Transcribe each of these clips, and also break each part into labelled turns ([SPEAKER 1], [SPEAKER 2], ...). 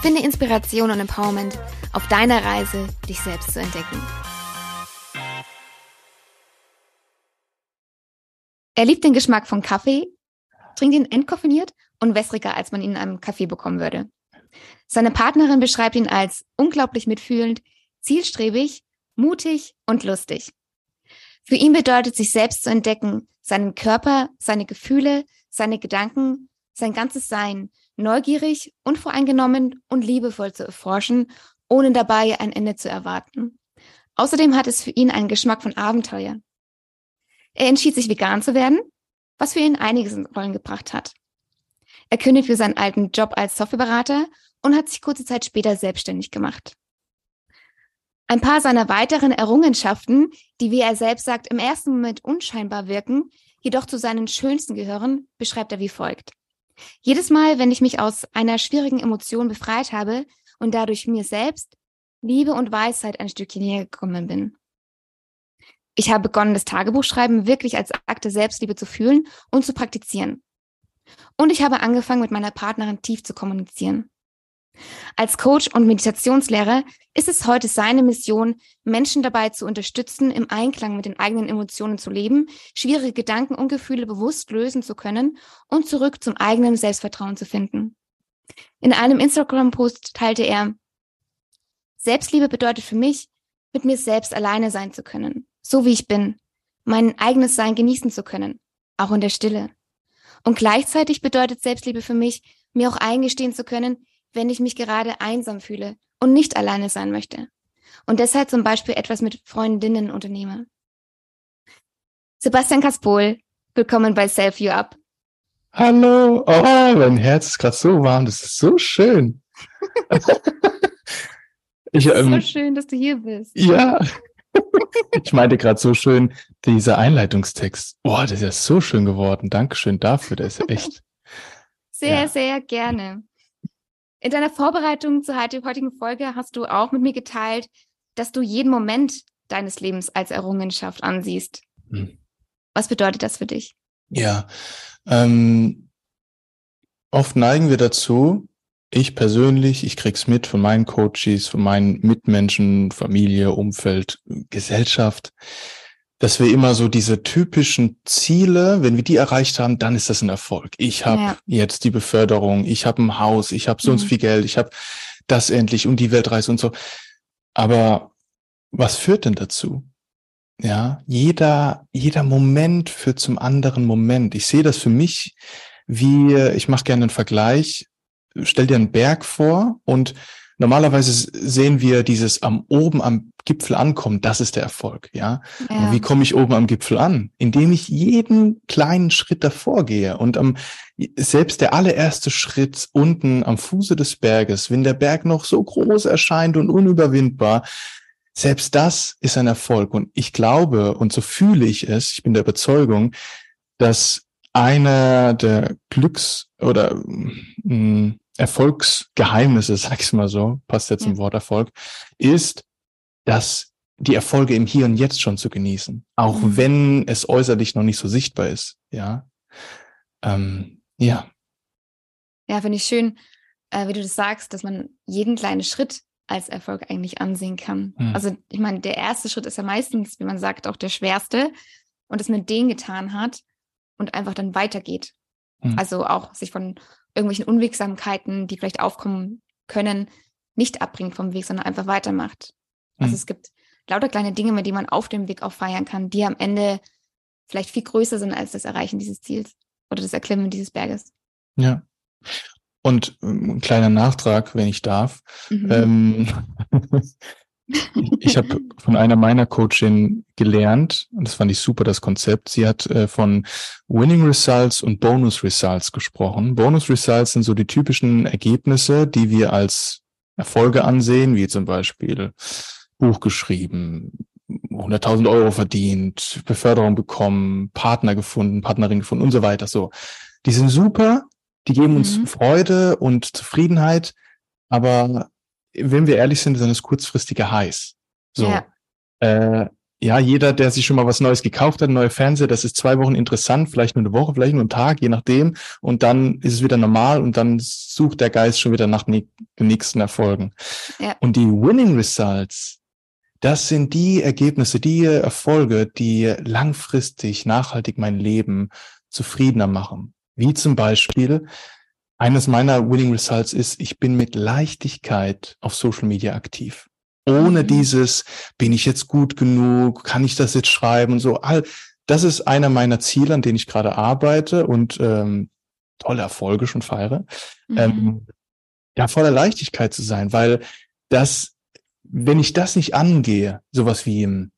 [SPEAKER 1] Finde Inspiration und Empowerment auf deiner Reise, dich selbst zu entdecken. Er liebt den Geschmack von Kaffee, trinkt ihn entkoffiniert und wässriger, als man ihn in einem Kaffee bekommen würde. Seine Partnerin beschreibt ihn als unglaublich mitfühlend, zielstrebig, mutig und lustig. Für ihn bedeutet sich selbst zu entdecken, seinen Körper, seine Gefühle, seine Gedanken, sein ganzes Sein neugierig, unvoreingenommen und liebevoll zu erforschen, ohne dabei ein Ende zu erwarten. Außerdem hat es für ihn einen Geschmack von Abenteuer. Er entschied sich vegan zu werden, was für ihn einiges in Rollen gebracht hat. Er kündigte seinen alten Job als Softwareberater und hat sich kurze Zeit später selbstständig gemacht. Ein paar seiner weiteren Errungenschaften, die, wie er selbst sagt, im ersten Moment unscheinbar wirken, jedoch zu seinen schönsten gehören, beschreibt er wie folgt. Jedes Mal, wenn ich mich aus einer schwierigen Emotion befreit habe und dadurch mir selbst Liebe und Weisheit ein Stückchen näher gekommen bin. Ich habe begonnen, das Tagebuchschreiben wirklich als Akte Selbstliebe zu fühlen und zu praktizieren. Und ich habe angefangen, mit meiner Partnerin tief zu kommunizieren. Als Coach und Meditationslehrer ist es heute seine Mission, Menschen dabei zu unterstützen, im Einklang mit den eigenen Emotionen zu leben, schwierige Gedanken und Gefühle bewusst lösen zu können und zurück zum eigenen Selbstvertrauen zu finden. In einem Instagram-Post teilte er, Selbstliebe bedeutet für mich, mit mir selbst alleine sein zu können, so wie ich bin, mein eigenes Sein genießen zu können, auch in der Stille. Und gleichzeitig bedeutet Selbstliebe für mich, mir auch eingestehen zu können, wenn ich mich gerade einsam fühle und nicht alleine sein möchte und deshalb zum Beispiel etwas mit Freundinnen unternehme. Sebastian Kaspol, willkommen bei Self You Up.
[SPEAKER 2] Hallo, oh, mein Herz ist gerade so warm, das ist so schön.
[SPEAKER 1] ich, ähm, so schön, dass du hier bist.
[SPEAKER 2] Ja, ich meinte gerade so schön, dieser Einleitungstext. Boah, das ist ja so schön geworden. Dankeschön dafür, das ist echt.
[SPEAKER 1] Sehr, ja. sehr gerne. In deiner Vorbereitung zur heutigen Folge hast du auch mit mir geteilt, dass du jeden Moment deines Lebens als Errungenschaft ansiehst. Hm. Was bedeutet das für dich?
[SPEAKER 2] Ja, ähm, oft neigen wir dazu, ich persönlich, ich krieg's mit von meinen Coaches, von meinen Mitmenschen, Familie, Umfeld, Gesellschaft, dass wir immer so diese typischen Ziele, wenn wir die erreicht haben, dann ist das ein Erfolg. Ich habe ja. jetzt die Beförderung, ich habe ein Haus, ich habe so und so mhm. viel Geld, ich habe das endlich und die Weltreise und so. Aber was führt denn dazu? Ja, jeder, jeder Moment führt zum anderen Moment. Ich sehe das für mich wie, ich mache gerne einen Vergleich. Stell dir einen Berg vor und normalerweise sehen wir dieses am oben am Gipfel ankommen, das ist der Erfolg, ja. ja. wie komme ich oben am Gipfel an? Indem ich jeden kleinen Schritt davor gehe und am, selbst der allererste Schritt unten am Fuße des Berges, wenn der Berg noch so groß erscheint und unüberwindbar, selbst das ist ein Erfolg. Und ich glaube, und so fühle ich es, ich bin der Überzeugung, dass einer der Glücks- oder mh, mm, Erfolgsgeheimnisse, sag ich mal so, passt jetzt ja. zum Wort Erfolg, ist, dass die Erfolge im Hier und Jetzt schon zu genießen, auch mhm. wenn es äußerlich noch nicht so sichtbar ist. Ja, ähm, ja.
[SPEAKER 1] Ja, finde ich schön, äh, wie du das sagst, dass man jeden kleinen Schritt als Erfolg eigentlich ansehen kann. Mhm. Also ich meine, der erste Schritt ist ja meistens, wie man sagt, auch der schwerste und dass man den getan hat und einfach dann weitergeht. Mhm. Also auch sich von irgendwelchen Unwegsamkeiten, die vielleicht aufkommen können, nicht abbringt vom Weg, sondern einfach weitermacht. Also mhm. es gibt lauter kleine Dinge, mit denen man auf dem Weg auch feiern kann, die am Ende vielleicht viel größer sind als das Erreichen dieses Ziels oder das Erklimmen dieses Berges.
[SPEAKER 2] Ja. Und ähm, ein kleiner Nachtrag, wenn ich darf. Mhm. Ähm, ich habe von einer meiner Coachin gelernt, und das fand ich super, das Konzept. Sie hat äh, von Winning Results und Bonus Results gesprochen. Bonus Results sind so die typischen Ergebnisse, die wir als Erfolge ansehen, wie zum Beispiel Buch geschrieben, 100.000 Euro verdient, Beförderung bekommen, Partner gefunden, Partnerin gefunden und so weiter. So, die sind super, die geben uns mhm. Freude und Zufriedenheit, aber wenn wir ehrlich sind, sind es kurzfristige Highs. So, ja. Äh, ja, jeder, der sich schon mal was Neues gekauft hat, neue Fernseher, das ist zwei Wochen interessant, vielleicht nur eine Woche, vielleicht nur einen Tag, je nachdem. Und dann ist es wieder normal und dann sucht der Geist schon wieder nach den nächsten Erfolgen. Ja. Und die Winning Results, das sind die Ergebnisse, die Erfolge, die langfristig, nachhaltig mein Leben zufriedener machen. Wie zum Beispiel, eines meiner Winning Results ist, ich bin mit Leichtigkeit auf Social Media aktiv ohne mhm. dieses, bin ich jetzt gut genug, kann ich das jetzt schreiben und so. All, das ist einer meiner Ziele, an denen ich gerade arbeite und ähm, tolle Erfolge schon feiere. Mhm. Ähm, ja, voller Leichtigkeit zu sein, weil das, wenn ich das nicht angehe, sowas wie im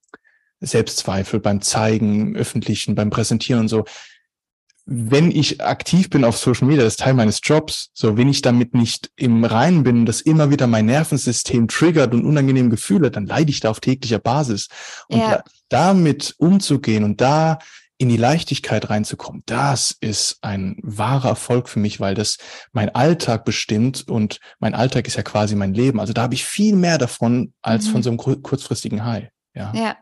[SPEAKER 2] Selbstzweifel beim Zeigen, öffentlichen, beim Präsentieren und so, wenn ich aktiv bin auf Social Media, das ist Teil meines Jobs, so wenn ich damit nicht im Reinen bin, das immer wieder mein Nervensystem triggert und unangenehme Gefühle, dann leide ich da auf täglicher Basis. Und ja. da, damit umzugehen und da in die Leichtigkeit reinzukommen, das ist ein wahrer Erfolg für mich, weil das mein Alltag bestimmt und mein Alltag ist ja quasi mein Leben. Also da habe ich viel mehr davon als mhm. von so einem kurzfristigen High. Ja.
[SPEAKER 1] ja,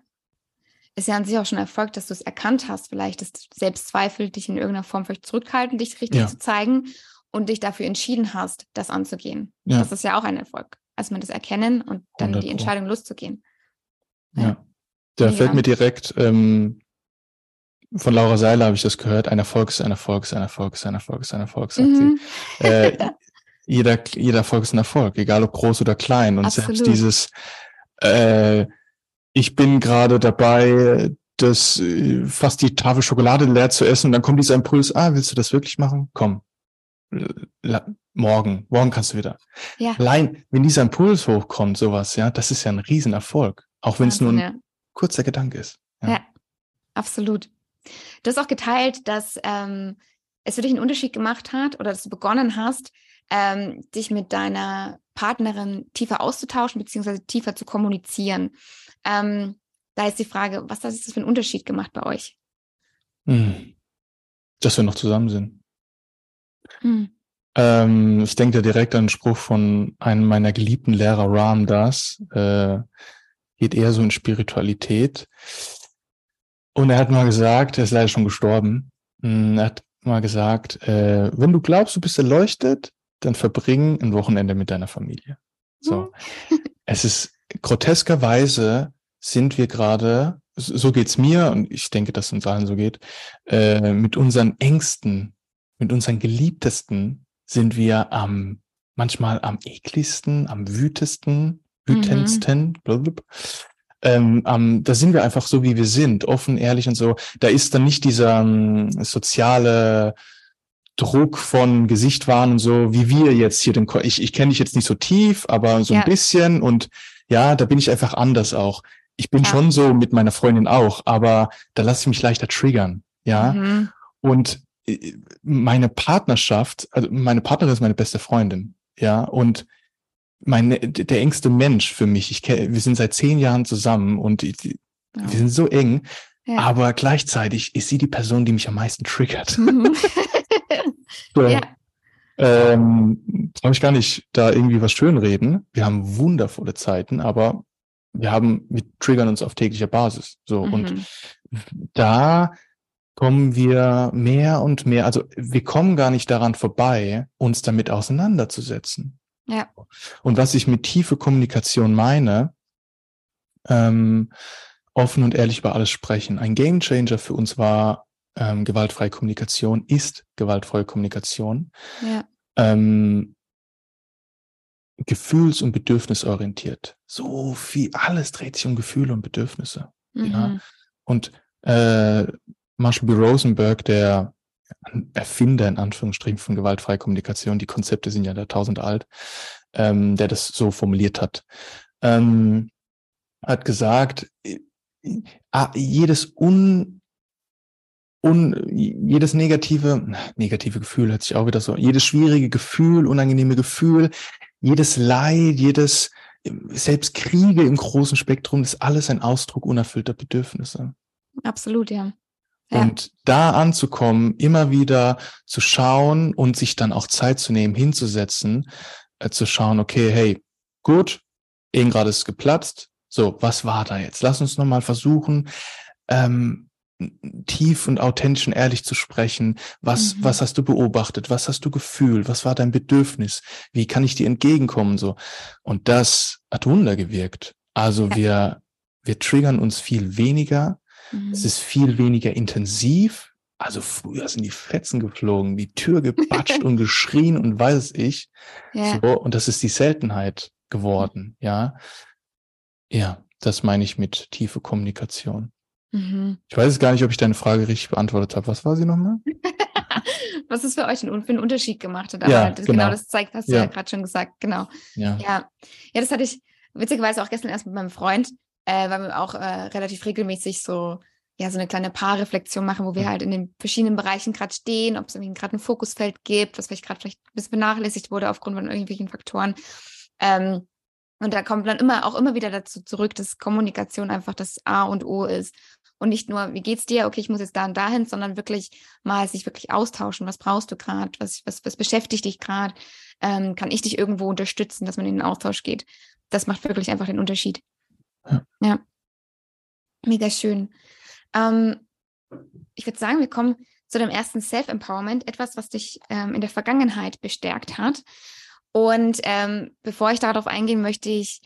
[SPEAKER 1] ist ja an sich auch schon Erfolg, dass du es erkannt hast, vielleicht dass Selbstzweifel dich in irgendeiner Form vielleicht zurückhalten, dich richtig ja. zu zeigen und dich dafür entschieden hast, das anzugehen. Ja. Das ist ja auch ein Erfolg, als man das erkennen und dann 100%. die Entscheidung loszugehen.
[SPEAKER 2] Ja. ja. Da fällt mir direkt ähm, von Laura Seiler habe ich das gehört, ein Erfolg ist ein Erfolg ist ein Erfolg ist ein Erfolg ist ein Erfolg, sagt mhm. sie. Äh, jeder, jeder Erfolg ist ein Erfolg, egal ob groß oder klein. Und Absolut. selbst dieses äh, ich bin gerade dabei, das äh, fast die Tafel Schokolade leer zu essen und dann kommt dieser Impuls, ah, willst du das wirklich machen? Komm. Morgen, morgen kannst du wieder. Ja. Allein, wenn dieser Impuls hochkommt, sowas, ja, das ist ja ein Riesenerfolg. Auch wenn es nur ein ja. kurzer Gedanke ist.
[SPEAKER 1] Ja. ja. absolut. Du hast auch geteilt, dass ähm, es für dich einen Unterschied gemacht hat oder dass du begonnen hast, ähm, dich mit deiner Partnerin tiefer auszutauschen, beziehungsweise tiefer zu kommunizieren. Ähm, da ist die Frage, was hat das für einen Unterschied gemacht bei euch?
[SPEAKER 2] Hm. Dass wir noch zusammen sind. Hm. Ähm, ich denke da direkt an einen Spruch von einem meiner geliebten Lehrer, Ram Das. Äh, geht eher so in Spiritualität. Und er hat mal gesagt, er ist leider schon gestorben, hm, er hat mal gesagt, äh, wenn du glaubst, du bist erleuchtet, dann verbring ein Wochenende mit deiner Familie. So. Hm. es ist groteskerweise sind wir gerade, so geht's mir und ich denke, dass es uns allen so geht, äh, mit unseren Ängsten, mit unseren Geliebtesten sind wir am manchmal am ekligsten, am wütesten, wütendsten, mhm. Ähm, ähm, da sind wir einfach so, wie wir sind, offen, ehrlich und so. Da ist dann nicht dieser ähm, soziale Druck von Gesicht und so, wie wir jetzt hier den, Ko ich, ich kenne dich jetzt nicht so tief, aber so ja. ein bisschen und ja, da bin ich einfach anders auch ich bin ja. schon so mit meiner Freundin auch, aber da lasse ich mich leichter triggern, ja. Mhm. Und äh, meine Partnerschaft, also meine Partnerin ist meine beste Freundin, ja, und meine, der engste Mensch für mich. Ich wir sind seit zehn Jahren zusammen und ich, ja. wir sind so eng, ja. aber gleichzeitig ist sie die Person, die mich am meisten triggert. Mhm. so, ja. Ähm, brauche ich gar nicht da irgendwie was schönreden. Wir haben wundervolle Zeiten, aber wir haben, wir triggern uns auf täglicher Basis. So. Mhm. Und da kommen wir mehr und mehr, also wir kommen gar nicht daran vorbei, uns damit auseinanderzusetzen. Ja. Und was ich mit tiefe Kommunikation meine, ähm, offen und ehrlich über alles sprechen. Ein Gamechanger für uns war ähm, gewaltfreie Kommunikation, ist gewaltfreie Kommunikation. Ja. Ähm, gefühls- und bedürfnisorientiert. So viel, alles dreht sich um Gefühle und Bedürfnisse. Mhm. Ja. Und äh, Marshall B. Rosenberg, der Erfinder in Anführungsstrichen von gewaltfreier Kommunikation, die Konzepte sind ja da tausend alt, ähm, der das so formuliert hat, ähm, hat gesagt, äh, jedes un, un, jedes negative, negative Gefühl hört sich auch wieder so, jedes schwierige Gefühl, unangenehme Gefühl jedes Leid, jedes, selbst Kriege im großen Spektrum, ist alles ein Ausdruck unerfüllter Bedürfnisse.
[SPEAKER 1] Absolut, ja.
[SPEAKER 2] ja. Und da anzukommen, immer wieder zu schauen und sich dann auch Zeit zu nehmen, hinzusetzen, äh, zu schauen, okay, hey, gut, eben gerade ist geplatzt. So, was war da jetzt? Lass uns nochmal versuchen, ähm, tief und authentisch und ehrlich zu sprechen. Was, mhm. was hast du beobachtet? Was hast du gefühlt? Was war dein Bedürfnis? Wie kann ich dir entgegenkommen? So. Und das hat Wunder gewirkt. Also wir, wir triggern uns viel weniger. Mhm. Es ist viel weniger intensiv. Also früher sind die Fetzen geflogen, die Tür gepatscht und geschrien und weiß ich. Ja. So, und das ist die Seltenheit geworden. Ja. Ja, das meine ich mit tiefe Kommunikation. Mhm. Ich weiß gar nicht, ob ich deine Frage richtig beantwortet habe. Was war sie nochmal?
[SPEAKER 1] Was es für euch für einen Unterschied gemacht hat. Aber ja, das, genau. genau. das zeigt, hast du ja, ja gerade schon gesagt. Genau. Ja. ja. Ja, das hatte ich witzigerweise auch gestern erst mit meinem Freund, äh, weil wir auch äh, relativ regelmäßig so ja, so eine kleine Paarreflexion machen, wo wir mhm. halt in den verschiedenen Bereichen gerade stehen, ob es irgendwie gerade ein Fokusfeld gibt, was vielleicht gerade vielleicht ein bisschen vernachlässigt wurde aufgrund von irgendwelchen Faktoren. Ähm, und da kommt dann immer auch immer wieder dazu zurück, dass Kommunikation einfach das A und O ist. Und nicht nur, wie geht's dir? Okay, ich muss jetzt da und dahin, sondern wirklich mal sich wirklich austauschen. Was brauchst du gerade? Was, was, was beschäftigt dich gerade? Ähm, kann ich dich irgendwo unterstützen, dass man in den Austausch geht? Das macht wirklich einfach den Unterschied. Ja. ja. Mega schön. Ähm, ich würde sagen, wir kommen zu dem ersten Self-Empowerment, etwas, was dich ähm, in der Vergangenheit bestärkt hat. Und ähm, bevor ich darauf eingehen, möchte ich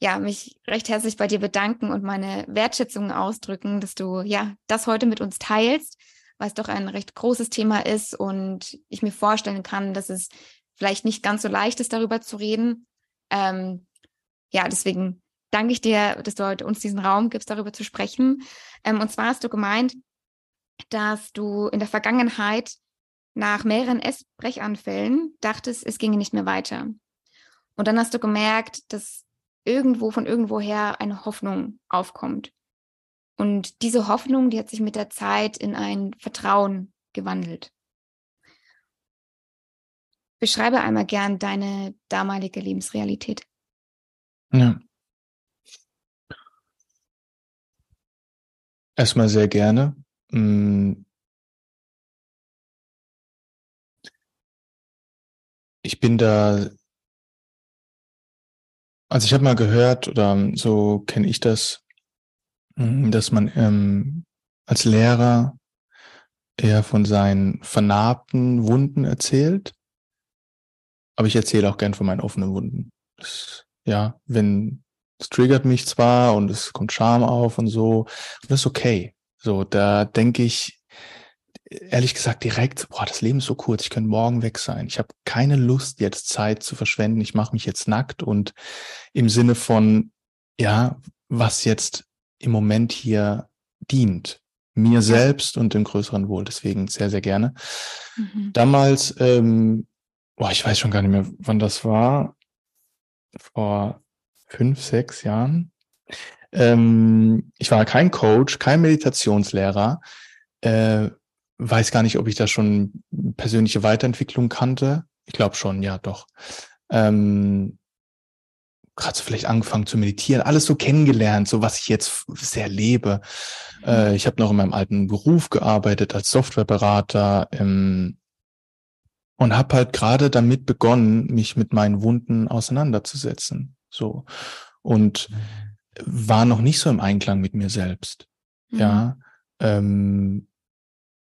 [SPEAKER 1] ja, mich recht herzlich bei dir bedanken und meine Wertschätzung ausdrücken, dass du ja das heute mit uns teilst, weil es doch ein recht großes Thema ist und ich mir vorstellen kann, dass es vielleicht nicht ganz so leicht ist, darüber zu reden. Ähm, ja, deswegen danke ich dir, dass du heute uns diesen Raum gibst, darüber zu sprechen. Ähm, und zwar hast du gemeint, dass du in der Vergangenheit nach mehreren Essbrechanfällen dachtest, es ginge nicht mehr weiter. Und dann hast du gemerkt, dass irgendwo von irgendwoher eine Hoffnung aufkommt. Und diese Hoffnung, die hat sich mit der Zeit in ein Vertrauen gewandelt. Beschreibe einmal gern deine damalige Lebensrealität.
[SPEAKER 2] Ja. Erstmal sehr gerne. Mm. Ich bin da also ich habe mal gehört, oder so kenne ich das, hm, dass man ähm, als Lehrer eher von seinen vernarbten Wunden erzählt. Aber ich erzähle auch gern von meinen offenen Wunden. Das, ja, wenn es triggert mich zwar und es kommt Scham auf und so, das ist okay. So, da denke ich, ehrlich gesagt direkt, boah, das Leben ist so kurz, ich könnte morgen weg sein. Ich habe keine Lust, jetzt Zeit zu verschwenden. Ich mache mich jetzt nackt und im Sinne von, ja, was jetzt im Moment hier dient. Mir selbst und dem größeren Wohl. Deswegen sehr, sehr gerne. Mhm. Damals, ähm, boah, ich weiß schon gar nicht mehr, wann das war. Vor fünf, sechs Jahren. Ähm, ich war kein Coach, kein Meditationslehrer. Äh, weiß gar nicht, ob ich da schon persönliche Weiterentwicklung kannte. Ich glaube schon, ja, doch. Ähm, Gerade so vielleicht angefangen zu meditieren, alles so kennengelernt, so was ich jetzt sehr lebe. Äh, ich habe noch in meinem alten Beruf gearbeitet als Softwareberater ähm, und habe halt gerade damit begonnen, mich mit meinen Wunden auseinanderzusetzen. So und war noch nicht so im Einklang mit mir selbst. Mhm. Ja, ähm,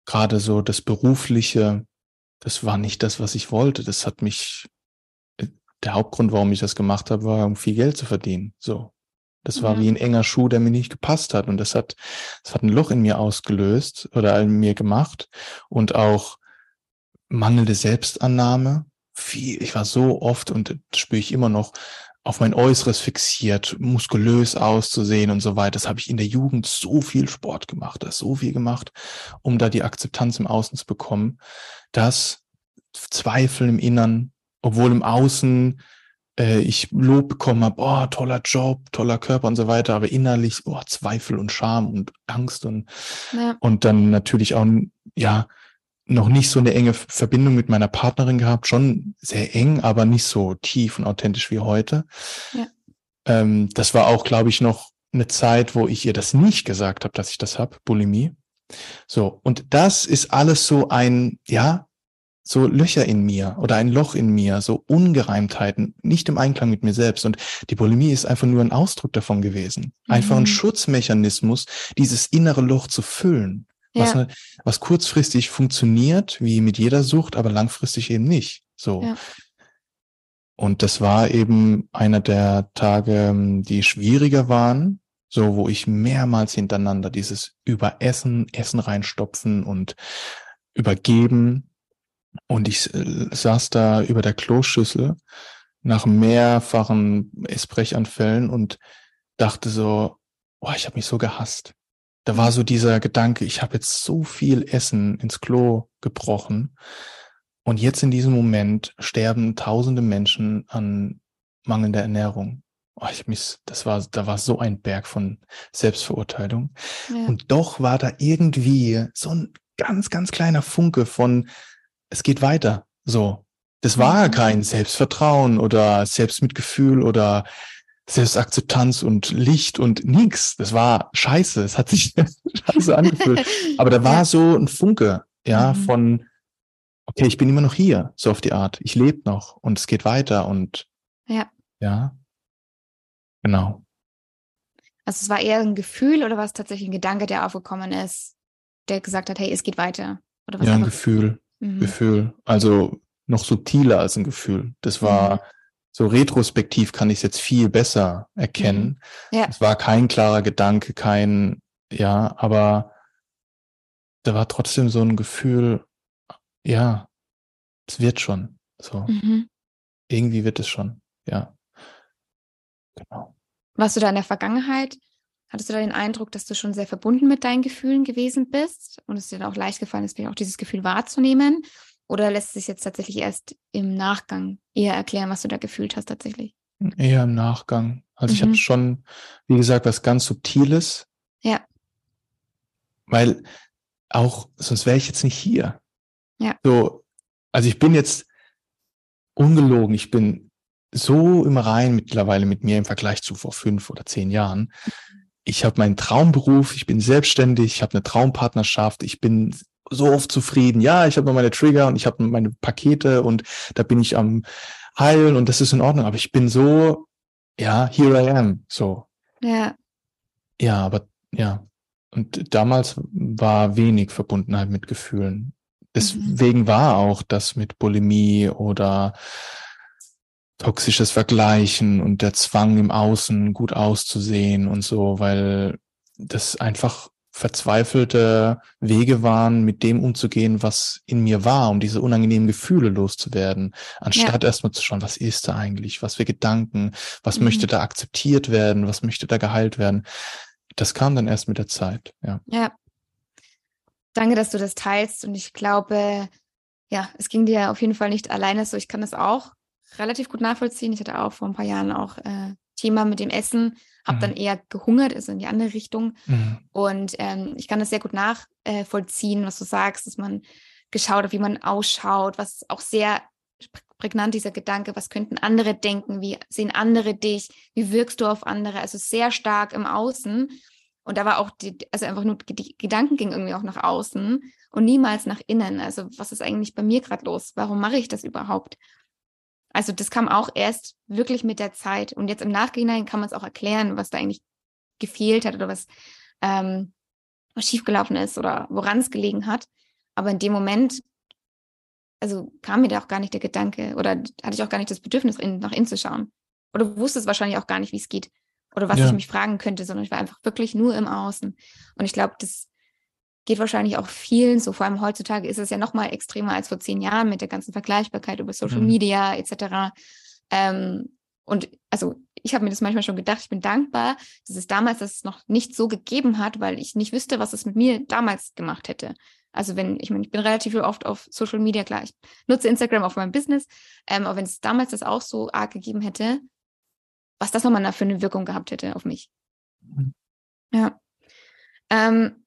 [SPEAKER 2] gerade so das Berufliche, das war nicht das, was ich wollte. Das hat mich, der Hauptgrund, warum ich das gemacht habe, war, um viel Geld zu verdienen. So. Das war ja. wie ein enger Schuh, der mir nicht gepasst hat. Und das hat, das hat ein Loch in mir ausgelöst oder in mir gemacht. Und auch mangelnde Selbstannahme. Viel, ich war so oft und das spüre ich immer noch auf mein Äußeres fixiert, muskulös auszusehen und so weiter. Das habe ich in der Jugend so viel Sport gemacht, das so viel gemacht, um da die Akzeptanz im Außen zu bekommen, dass Zweifel im Innern, obwohl im Außen äh, ich Lob bekommen habe, oh, toller Job, toller Körper und so weiter, aber innerlich, oh, Zweifel und Scham und Angst und, ja. und dann natürlich auch, ja, noch nicht so eine enge Verbindung mit meiner Partnerin gehabt, schon sehr eng, aber nicht so tief und authentisch wie heute. Ja. Ähm, das war auch, glaube ich, noch eine Zeit, wo ich ihr das nicht gesagt habe, dass ich das habe, Bulimie. So, und das ist alles so ein, ja, so Löcher in mir oder ein Loch in mir, so Ungereimtheiten, nicht im Einklang mit mir selbst. Und die Bulimie ist einfach nur ein Ausdruck davon gewesen. Einfach mhm. ein Schutzmechanismus, dieses innere Loch zu füllen. Was, ja. ne, was kurzfristig funktioniert, wie mit jeder Sucht, aber langfristig eben nicht. So. Ja. Und das war eben einer der Tage, ähm, die schwieriger waren, so wo ich mehrmals hintereinander dieses Überessen, Essen reinstopfen und übergeben. Und ich äh, saß da über der Kloschüssel nach mehrfachen Essbrechanfällen und dachte so, oh, ich habe mich so gehasst da war so dieser Gedanke, ich habe jetzt so viel Essen ins Klo gebrochen und jetzt in diesem Moment sterben tausende Menschen an mangelnder Ernährung. Oh, ich mich, das war, da war so ein Berg von Selbstverurteilung. Ja. Und doch war da irgendwie so ein ganz, ganz kleiner Funke von, es geht weiter. So. Das war kein Selbstvertrauen oder Selbstmitgefühl oder Selbstakzeptanz und Licht und nix. Das war scheiße. Es hat sich scheiße angefühlt. Aber da war so ein Funke, ja, mhm. von, okay, ich bin immer noch hier, so auf die Art. Ich lebe noch und es geht weiter und
[SPEAKER 1] ja.
[SPEAKER 2] Ja. Genau.
[SPEAKER 1] Also es war eher ein Gefühl oder war es tatsächlich ein Gedanke, der aufgekommen ist, der gesagt hat, hey, es geht weiter?
[SPEAKER 2] Oder was ja, ein Gefühl. Mhm. Gefühl. Also noch subtiler als ein Gefühl. Das war, mhm so retrospektiv kann ich es jetzt viel besser erkennen. Mhm. Ja. Es war kein klarer Gedanke, kein, ja, aber da war trotzdem so ein Gefühl, ja, es wird schon. So. Mhm. Irgendwie wird es schon, ja.
[SPEAKER 1] Genau. Warst du da in der Vergangenheit? Hattest du da den Eindruck, dass du schon sehr verbunden mit deinen Gefühlen gewesen bist und es dir dann auch leicht gefallen ist, auch dieses Gefühl wahrzunehmen? Oder lässt sich jetzt tatsächlich erst im Nachgang eher erklären, was du da gefühlt hast tatsächlich?
[SPEAKER 2] Eher im Nachgang. Also mhm. ich habe schon, wie gesagt, was ganz Subtiles.
[SPEAKER 1] Ja.
[SPEAKER 2] Weil auch, sonst wäre ich jetzt nicht hier.
[SPEAKER 1] Ja.
[SPEAKER 2] So, also ich bin jetzt ungelogen, ich bin so im Rein mittlerweile mit mir im Vergleich zu vor fünf oder zehn Jahren. Mhm. Ich habe meinen Traumberuf, ich bin selbstständig, ich habe eine Traumpartnerschaft, ich bin so oft zufrieden. Ja, ich habe noch meine Trigger und ich habe meine Pakete und da bin ich am heilen und das ist in Ordnung. Aber ich bin so, ja, here I am. So.
[SPEAKER 1] Ja.
[SPEAKER 2] Ja, aber ja. Und damals war wenig Verbundenheit mit Gefühlen. Deswegen mhm. war auch das mit Bulimie oder toxisches Vergleichen und der Zwang im Außen gut auszusehen und so, weil das einfach verzweifelte Wege waren, mit dem umzugehen, was in mir war, um diese unangenehmen Gefühle loszuwerden, anstatt ja. erstmal zu schauen, was ist da eigentlich, was für Gedanken, was mhm. möchte da akzeptiert werden, was möchte da geheilt werden. Das kam dann erst mit der Zeit, ja.
[SPEAKER 1] Ja. Danke, dass du das teilst und ich glaube, ja, es ging dir auf jeden Fall nicht alleine so. Ich kann das auch relativ gut nachvollziehen. Ich hatte auch vor ein paar Jahren auch äh, Thema mit dem Essen habe mhm. dann eher gehungert, also in die andere Richtung. Mhm. Und ähm, ich kann das sehr gut nachvollziehen, äh, was du sagst, dass man geschaut hat, wie man ausschaut, was auch sehr prägnant dieser Gedanke, was könnten andere denken, wie sehen andere dich, wie wirkst du auf andere, also sehr stark im Außen. Und da war auch, die, also einfach nur die Gedanken gingen irgendwie auch nach außen und niemals nach innen. Also was ist eigentlich bei mir gerade los? Warum mache ich das überhaupt? Also das kam auch erst wirklich mit der Zeit. Und jetzt im Nachhinein kann man es auch erklären, was da eigentlich gefehlt hat oder was, ähm, was schiefgelaufen ist oder woran es gelegen hat. Aber in dem Moment, also kam mir da auch gar nicht der Gedanke oder hatte ich auch gar nicht das Bedürfnis, in, nach innen zu schauen. Oder wusste es wahrscheinlich auch gar nicht, wie es geht oder was ja. ich mich fragen könnte, sondern ich war einfach wirklich nur im Außen. Und ich glaube, das geht wahrscheinlich auch vielen so. Vor allem heutzutage ist es ja noch mal extremer als vor zehn Jahren mit der ganzen Vergleichbarkeit über Social mhm. Media etc. Ähm, und also ich habe mir das manchmal schon gedacht, ich bin dankbar, dass es damals das noch nicht so gegeben hat, weil ich nicht wüsste, was es mit mir damals gemacht hätte. Also wenn, ich meine, ich bin relativ oft auf Social Media, klar, ich nutze Instagram auf meinem Business, ähm, aber wenn es damals das auch so arg gegeben hätte, was das nochmal für eine Wirkung gehabt hätte auf mich. Mhm. Ja. Ähm,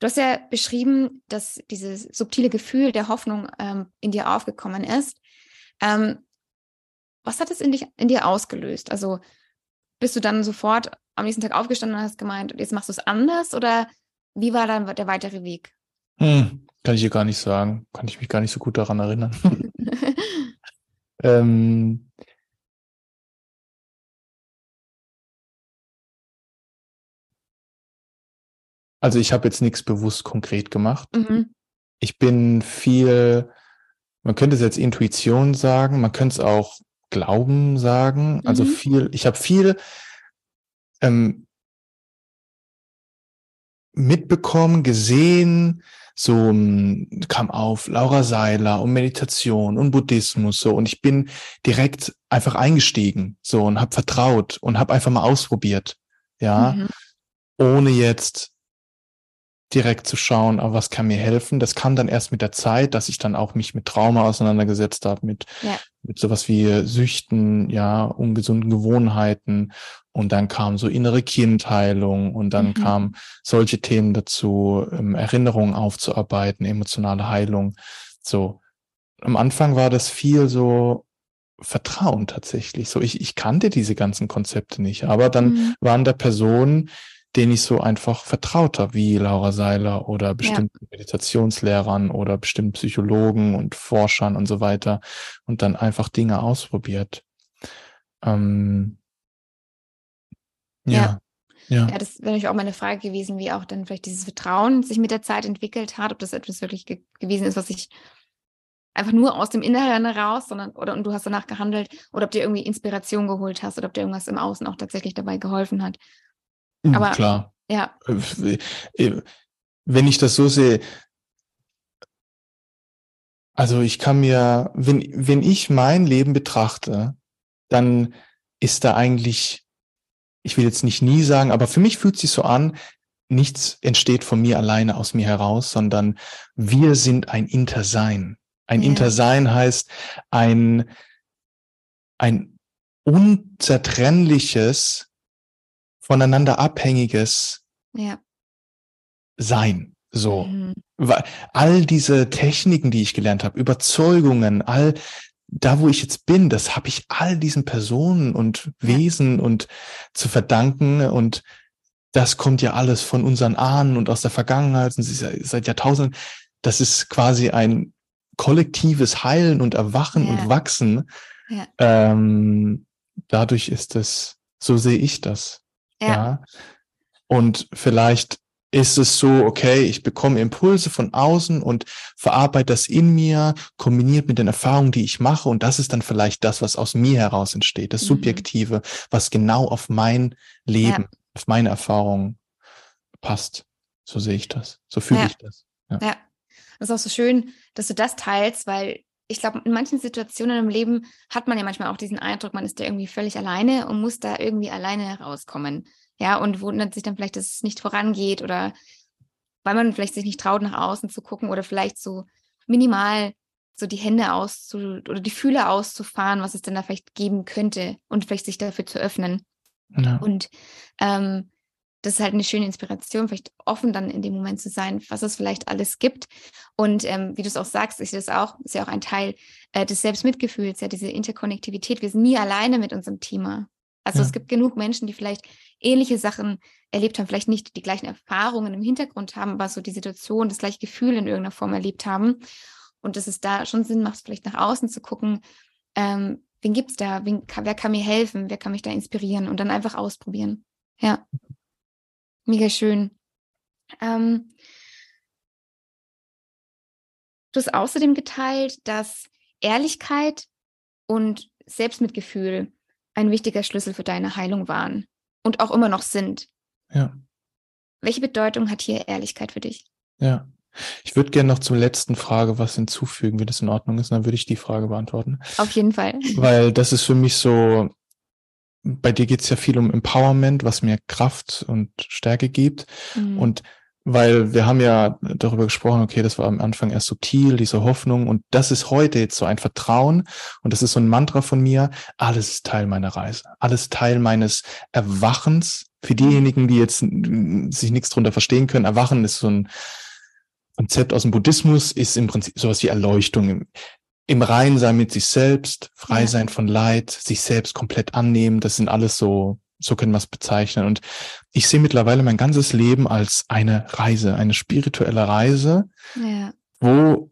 [SPEAKER 1] Du hast ja beschrieben, dass dieses subtile Gefühl der Hoffnung ähm, in dir aufgekommen ist. Ähm, was hat es in, dich, in dir ausgelöst? Also bist du dann sofort am nächsten Tag aufgestanden und hast gemeint, jetzt machst du es anders oder wie war dann der weitere Weg?
[SPEAKER 2] Hm, kann ich dir gar nicht sagen. Kann ich mich gar nicht so gut daran erinnern. ähm, also ich habe jetzt nichts bewusst konkret gemacht. Mhm. Ich bin viel, man könnte es jetzt Intuition sagen, man könnte es auch Glauben sagen. Also mhm. viel, ich habe viel ähm, mitbekommen, gesehen, so kam auf Laura Seiler und Meditation und Buddhismus so und ich bin direkt einfach eingestiegen so und habe vertraut und habe einfach mal ausprobiert, ja, mhm. ohne jetzt direkt zu schauen, aber was kann mir helfen. Das kam dann erst mit der Zeit, dass ich dann auch mich mit Trauma auseinandergesetzt habe, mit, ja. mit sowas wie Süchten, ja, ungesunden Gewohnheiten. Und dann kam so innere Kindheilung und dann mhm. kam solche Themen dazu, ähm, Erinnerungen aufzuarbeiten, emotionale Heilung. So. Am Anfang war das viel so Vertrauen tatsächlich. So, ich, ich kannte diese ganzen Konzepte nicht, aber dann mhm. waren da Personen, denen ich so einfach vertraut habe, wie Laura Seiler oder bestimmten ja. Meditationslehrern oder bestimmten Psychologen und Forschern und so weiter und dann einfach Dinge ausprobiert. Ähm,
[SPEAKER 1] ja. ja. Ja. das wäre natürlich auch meine Frage gewesen, wie auch dann vielleicht dieses Vertrauen sich mit der Zeit entwickelt hat, ob das etwas wirklich ge gewesen ist, was sich einfach nur aus dem Inneren heraus, sondern oder und du hast danach gehandelt oder ob dir irgendwie Inspiration geholt hast oder ob dir irgendwas im Außen auch tatsächlich dabei geholfen hat.
[SPEAKER 2] Hm, Aber klar.
[SPEAKER 1] Ja.
[SPEAKER 2] Äh, wenn ich das so sehe, also ich kann mir, wenn, wenn ich mein Leben betrachte, dann ist da eigentlich, ich will jetzt nicht nie sagen, aber für mich fühlt sich so an, nichts entsteht von mir alleine aus mir heraus, sondern wir sind ein Intersein. Ein ja. Intersein heißt ein, ein unzertrennliches voneinander abhängiges ja. Sein. So. Mhm. All diese Techniken, die ich gelernt habe, Überzeugungen, all da, wo ich jetzt bin, das habe ich all diesen Personen und Wesen ja. und zu verdanken und das kommt ja alles von unseren Ahnen und aus der Vergangenheit und seit Jahrtausenden. Das ist quasi ein kollektives Heilen und Erwachen ja. und Wachsen. Ja. Ähm, dadurch ist es, so sehe ich das. Ja. ja. Und vielleicht ist es so, okay, ich bekomme Impulse von außen und verarbeite das in mir, kombiniert mit den Erfahrungen, die ich mache. Und das ist dann vielleicht das, was aus mir heraus entsteht, das mhm. Subjektive, was genau auf mein Leben, ja. auf meine Erfahrungen passt. So sehe ich das. So fühle ja. ich das.
[SPEAKER 1] Ja. ja. Das ist auch so schön, dass du das teilst, weil ich glaube, in manchen Situationen im Leben hat man ja manchmal auch diesen Eindruck, man ist da irgendwie völlig alleine und muss da irgendwie alleine herauskommen. Ja, und wundert sich dann vielleicht, dass es nicht vorangeht oder weil man vielleicht sich nicht traut, nach außen zu gucken oder vielleicht so minimal so die Hände auszu oder die Fühler auszufahren, was es denn da vielleicht geben könnte und vielleicht sich dafür zu öffnen. Ja. Und ähm, das ist halt eine schöne Inspiration, vielleicht offen dann in dem Moment zu sein, was es vielleicht alles gibt. Und ähm, wie du es auch sagst, ist das auch, ist ja auch ein Teil äh, des Selbstmitgefühls, ja, diese Interkonnektivität. Wir sind nie alleine mit unserem Thema. Also ja. es gibt genug Menschen, die vielleicht ähnliche Sachen erlebt haben, vielleicht nicht die gleichen Erfahrungen im Hintergrund haben, aber so die Situation, das gleiche Gefühl in irgendeiner Form erlebt haben. Und dass es da schon Sinn macht, vielleicht nach außen zu gucken, ähm, wen gibt's da, wen, wer kann mir helfen, wer kann mich da inspirieren und dann einfach ausprobieren. Ja. Mega schön. Ähm, du hast außerdem geteilt, dass Ehrlichkeit und Selbstmitgefühl ein wichtiger Schlüssel für deine Heilung waren und auch immer noch sind.
[SPEAKER 2] Ja.
[SPEAKER 1] Welche Bedeutung hat hier Ehrlichkeit für dich?
[SPEAKER 2] Ja. Ich würde gerne noch zur letzten Frage was hinzufügen, wenn das in Ordnung ist. Dann würde ich die Frage beantworten.
[SPEAKER 1] Auf jeden Fall.
[SPEAKER 2] Weil das ist für mich so bei dir geht es ja viel um Empowerment, was mir Kraft und Stärke gibt. Mhm. Und weil wir haben ja darüber gesprochen, okay, das war am Anfang erst subtil, diese Hoffnung und das ist heute jetzt so ein Vertrauen und das ist so ein Mantra von mir, alles ist Teil meiner Reise, alles Teil meines Erwachens, Für diejenigen, die jetzt sich nichts drunter verstehen können, Erwachen ist so ein Konzept aus dem Buddhismus, ist im Prinzip sowas wie Erleuchtung. Im, Rein sein mit sich selbst, frei ja. sein von Leid, sich selbst komplett annehmen, das sind alles so, so können wir es bezeichnen. Und ich sehe mittlerweile mein ganzes Leben als eine Reise, eine spirituelle Reise, ja. wo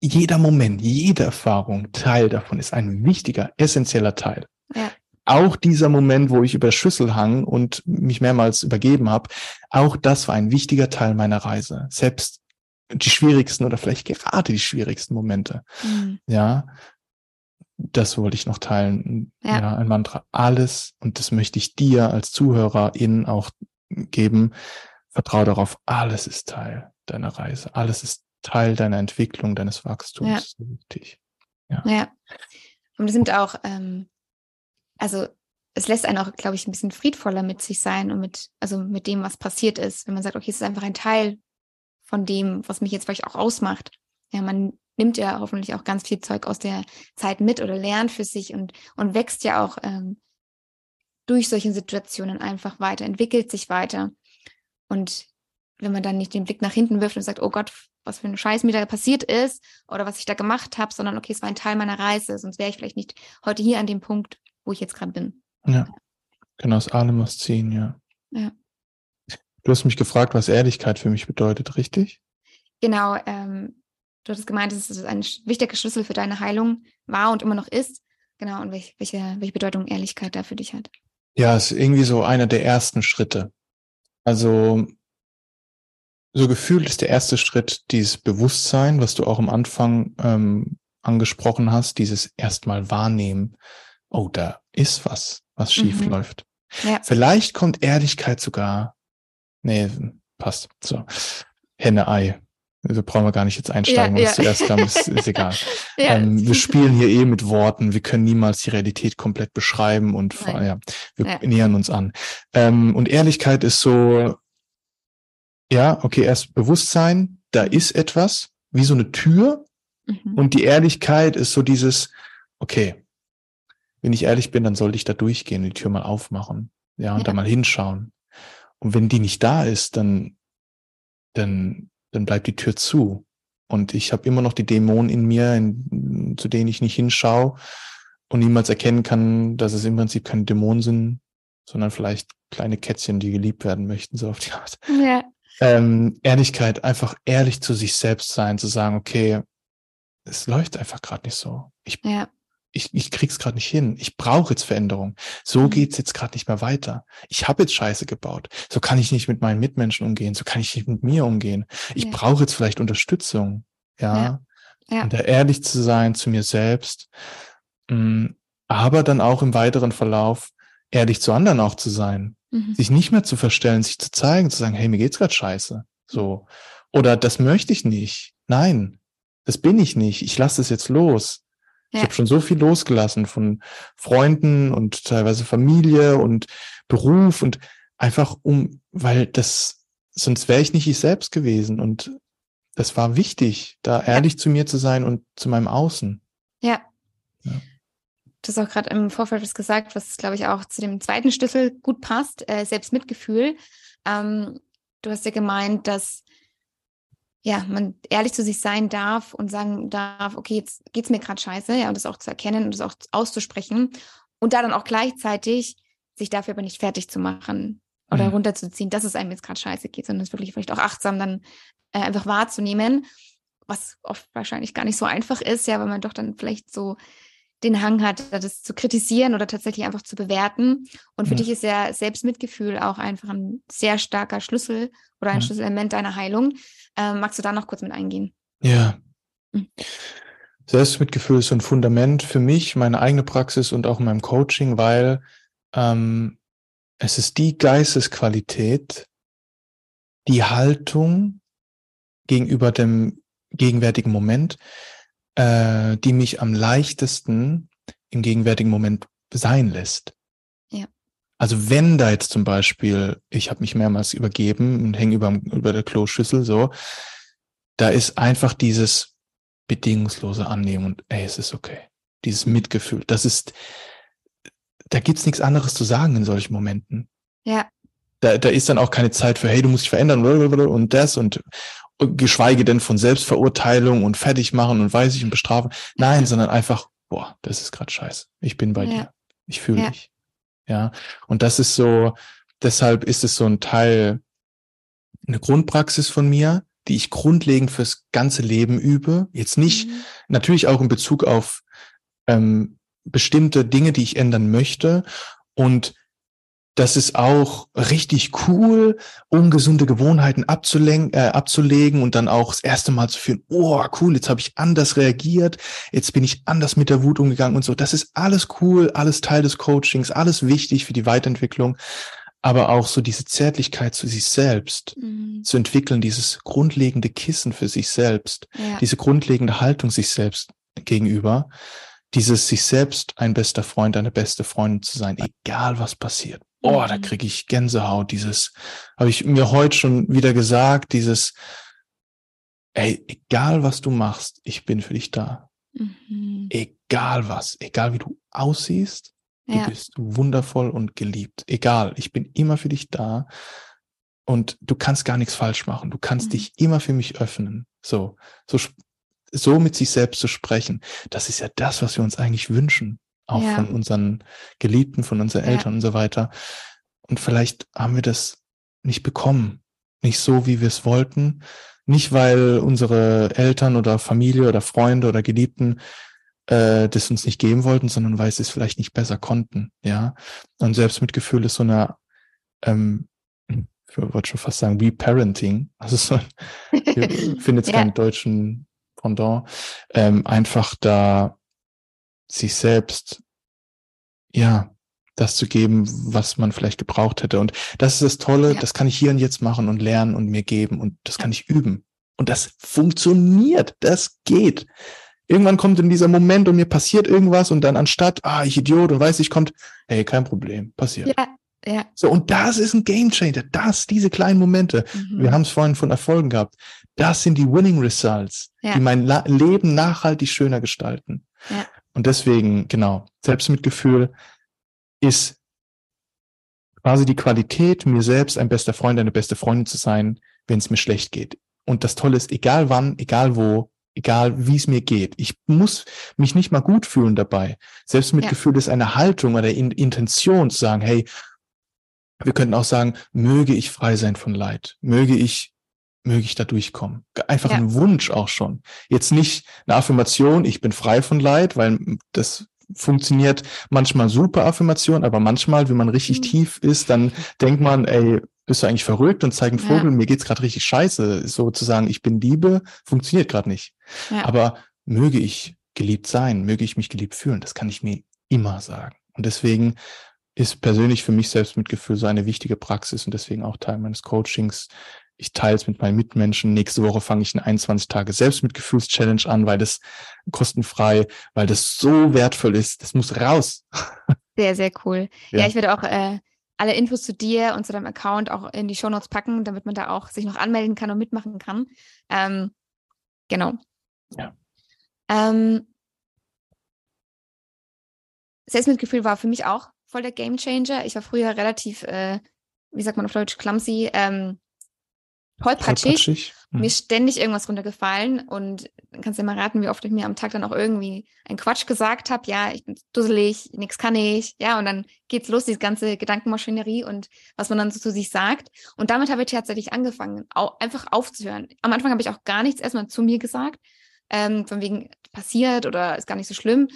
[SPEAKER 2] jeder Moment, jede Erfahrung Teil davon ist, ein wichtiger, essentieller Teil. Ja. Auch dieser Moment, wo ich über Schüssel hang und mich mehrmals übergeben habe, auch das war ein wichtiger Teil meiner Reise. Selbst die schwierigsten oder vielleicht gerade die schwierigsten Momente. Mhm. Ja, das wollte ich noch teilen. Ja. ja, ein Mantra. Alles, und das möchte ich dir als Zuhörerin auch geben. Vertraue darauf, alles ist Teil deiner Reise. Alles ist Teil deiner Entwicklung, deines Wachstums. Ja. Wichtig.
[SPEAKER 1] Ja. ja. Und es sind auch, ähm, also es lässt einen auch, glaube ich, ein bisschen friedvoller mit sich sein und mit, also mit dem, was passiert ist. Wenn man sagt, okay, es ist einfach ein Teil von dem, was mich jetzt vielleicht auch ausmacht. Ja, man nimmt ja hoffentlich auch ganz viel Zeug aus der Zeit mit oder lernt für sich und, und wächst ja auch ähm, durch solche Situationen einfach weiter, entwickelt sich weiter. Und wenn man dann nicht den Blick nach hinten wirft und sagt, oh Gott, was für ein Scheiß mir da passiert ist oder was ich da gemacht habe, sondern okay, es war ein Teil meiner Reise, sonst wäre ich vielleicht nicht heute hier an dem Punkt, wo ich jetzt gerade bin.
[SPEAKER 2] Ja, kann aus allem was ziehen, ja. Ja. Du hast mich gefragt, was Ehrlichkeit für mich bedeutet, richtig?
[SPEAKER 1] Genau, ähm, du hattest gemeint, dass es ein wichtiger Schlüssel für deine Heilung war und immer noch ist. Genau, und welche, welche, welche Bedeutung Ehrlichkeit da für dich hat.
[SPEAKER 2] Ja, es ist irgendwie so einer der ersten Schritte. Also so gefühlt ist der erste Schritt dieses Bewusstsein, was du auch am Anfang ähm, angesprochen hast, dieses erstmal wahrnehmen. Oh, da ist was, was schief mhm. läuft. Ja. Vielleicht kommt Ehrlichkeit sogar Nee, passt. So. Henne-Ei. Also brauchen wir gar nicht jetzt einsteigen, ja, was ja. zuerst kam, ist, ist egal. ja. ähm, wir spielen hier eh mit Worten, wir können niemals die Realität komplett beschreiben und ja, wir ja. nähern uns an. Ähm, und Ehrlichkeit ist so, ja, okay, erst Bewusstsein, da mhm. ist etwas, wie so eine Tür. Mhm. Und die Ehrlichkeit ist so dieses, okay, wenn ich ehrlich bin, dann sollte ich da durchgehen, die Tür mal aufmachen, ja, und da mal hinschauen. Und wenn die nicht da ist, dann, dann, dann bleibt die Tür zu. Und ich habe immer noch die Dämonen in mir, in, zu denen ich nicht hinschaue und niemals erkennen kann, dass es im Prinzip keine Dämonen sind, sondern vielleicht kleine Kätzchen, die geliebt werden möchten, so auf die Art. Ja. Ähm, Ehrlichkeit, einfach ehrlich zu sich selbst sein, zu sagen, okay, es läuft einfach gerade nicht so. Ich, ja ich, ich krieg's gerade nicht hin. Ich brauche jetzt Veränderung. So mhm. geht's jetzt gerade nicht mehr weiter. Ich habe jetzt Scheiße gebaut. So kann ich nicht mit meinen Mitmenschen umgehen. So kann ich nicht mit mir umgehen. Ich ja. brauche jetzt vielleicht Unterstützung. Ja. ja. ja. Und da ehrlich zu sein zu mir selbst. Mm, aber dann auch im weiteren Verlauf ehrlich zu anderen auch zu sein. Mhm. Sich nicht mehr zu verstellen, sich zu zeigen, zu sagen, hey, mir geht's gerade scheiße. So. Oder das möchte ich nicht. Nein, das bin ich nicht. Ich lasse es jetzt los. Ja. Ich habe schon so viel losgelassen von Freunden und teilweise Familie und Beruf und einfach um, weil das, sonst wäre ich nicht ich selbst gewesen und das war wichtig, da ehrlich ja. zu mir zu sein und zu meinem Außen.
[SPEAKER 1] Ja. ja. Du hast auch gerade im Vorfeld was gesagt, was glaube ich auch zu dem zweiten Schlüssel gut passt, äh, Selbstmitgefühl. Ähm, du hast ja gemeint, dass ja, man ehrlich zu sich sein darf und sagen darf, okay, jetzt geht's mir gerade scheiße, ja, und das auch zu erkennen und das auch auszusprechen und da dann auch gleichzeitig sich dafür aber nicht fertig zu machen oder mhm. runterzuziehen, dass es einem jetzt gerade scheiße geht, sondern es wirklich vielleicht auch achtsam dann äh, einfach wahrzunehmen, was oft wahrscheinlich gar nicht so einfach ist, ja, weil man doch dann vielleicht so den Hang hat, das zu kritisieren oder tatsächlich einfach zu bewerten. Und für ja. dich ist ja Selbstmitgefühl auch einfach ein sehr starker Schlüssel oder ein ja. Schlüsselelement deiner Heilung. Ähm, magst du da noch kurz mit eingehen?
[SPEAKER 2] Ja. Mhm. Selbstmitgefühl ist so ein Fundament für mich, meine eigene Praxis und auch in meinem Coaching, weil ähm, es ist die Geistesqualität, die Haltung gegenüber dem gegenwärtigen Moment, äh, die mich am leichtesten im gegenwärtigen Moment sein lässt. Ja. Also wenn da jetzt zum Beispiel, ich habe mich mehrmals übergeben und hänge über, über der Kloschüssel so, da ist einfach dieses bedingungslose Annehmen und ey, es ist okay. Dieses Mitgefühl, das ist, da gibt's nichts anderes zu sagen in solchen Momenten. Ja. Da, da ist dann auch keine Zeit für, hey, du musst dich verändern und das und, geschweige denn von Selbstverurteilung und fertig machen und weiß ich und bestrafen. Nein, sondern einfach, boah, das ist gerade scheiße. Ich bin bei ja. dir. Ich fühle ja. dich. Ja. Und das ist so, deshalb ist es so ein Teil, eine Grundpraxis von mir, die ich grundlegend fürs ganze Leben übe. Jetzt nicht, mhm. natürlich auch in Bezug auf ähm, bestimmte Dinge, die ich ändern möchte. Und das ist auch richtig cool, ungesunde Gewohnheiten äh, abzulegen und dann auch das erste Mal zu fühlen, oh cool, jetzt habe ich anders reagiert, jetzt bin ich anders mit der Wut umgegangen und so. Das ist alles cool, alles Teil des Coachings, alles wichtig für die Weiterentwicklung aber auch so diese Zärtlichkeit zu sich selbst mhm. zu entwickeln, dieses grundlegende Kissen für sich selbst, ja. diese grundlegende Haltung sich selbst gegenüber, dieses sich selbst ein bester Freund, eine beste Freundin zu sein, egal was passiert. Oh, mhm. da kriege ich Gänsehaut. Dieses habe ich mir heute schon wieder gesagt, dieses, ey, egal was du machst, ich bin für dich da. Mhm. Egal was, egal wie du aussiehst, Du ja. bist wundervoll und geliebt. Egal, ich bin immer für dich da und du kannst gar nichts falsch machen. Du kannst mhm. dich immer für mich öffnen. So, so, so mit sich selbst zu sprechen. Das ist ja das, was wir uns eigentlich wünschen. Auch ja. von unseren Geliebten, von unseren Eltern ja. und so weiter. Und vielleicht haben wir das nicht bekommen. Nicht so, wie wir es wollten. Nicht, weil unsere Eltern oder Familie oder Freunde oder Geliebten äh, das uns nicht geben wollten, sondern weil sie es vielleicht nicht besser konnten, ja. Und Selbstmitgefühl ist so eine, ähm, ich wollte schon fast sagen, Reparenting, also so, ich finde jetzt ja. keinen deutschen Pendant, ähm, einfach da sich selbst, ja, das zu geben, was man vielleicht gebraucht hätte. Und das ist das Tolle, ja. das kann ich hier und jetzt machen und lernen und mir geben und das kann ich üben. Und das funktioniert, das geht. Irgendwann kommt in dieser Moment und mir passiert irgendwas und dann anstatt, ah, ich Idiot und weiß ich kommt, hey, kein Problem, passiert. Ja, ja. So, und das ist ein Game Changer. Das, diese kleinen Momente. Mhm. Wir haben es vorhin von Erfolgen gehabt. Das sind die Winning Results, ja. die mein La Leben nachhaltig schöner gestalten. Ja. Und deswegen, genau, Selbstmitgefühl ist quasi die Qualität, mir selbst ein bester Freund, eine beste Freundin zu sein, wenn es mir schlecht geht. Und das Tolle ist, egal wann, egal wo, egal wie es mir geht. Ich muss mich nicht mal gut fühlen dabei. Selbstmitgefühl ja. ist eine Haltung oder in Intention zu sagen, hey, wir könnten auch sagen, möge ich frei sein von Leid, möge ich, möge ich da durchkommen. Einfach ja. ein Wunsch auch schon. Jetzt nicht eine Affirmation, ich bin frei von Leid, weil das funktioniert manchmal super Affirmation, aber manchmal, wenn man richtig mhm. tief ist, dann denkt man, ey, bist du eigentlich verrückt und zeig einen Vogel, ja. mir geht's gerade richtig scheiße. Sozusagen, ich bin Liebe, funktioniert gerade nicht. Ja. Aber möge ich geliebt sein, möge ich mich geliebt fühlen, das kann ich mir immer sagen. Und deswegen ist persönlich für mich Selbstmitgefühl so eine wichtige Praxis und deswegen auch Teil meines Coachings. Ich teile es mit meinen Mitmenschen. Nächste Woche fange ich eine 21 Tage Selbstmitgefühls-Challenge an, weil das kostenfrei, weil das so wertvoll ist. Das muss raus.
[SPEAKER 1] Sehr, sehr cool. Ja, ja ich werde auch äh, alle Infos zu dir und zu deinem Account auch in die Shownotes packen, damit man da auch sich noch anmelden kann und mitmachen kann. Ähm, genau. Ja. Ähm, Selbstmitgefühl war für mich auch voll der Gamechanger. Ich war früher relativ, äh, wie sagt man auf Deutsch, clumsy, ähm, tollpatschig. Mhm. Mir ist ständig irgendwas runtergefallen und dann kannst du ja mal raten, wie oft ich mir am Tag dann auch irgendwie ein Quatsch gesagt habe. Ja, ich bin dusselig, nichts kann ich. Ja, und dann geht's los, diese ganze Gedankenmaschinerie und was man dann so zu sich sagt. Und damit habe ich tatsächlich angefangen, au einfach aufzuhören. Am Anfang habe ich auch gar nichts erstmal zu mir gesagt, ähm, von wegen passiert oder ist gar nicht so schlimm.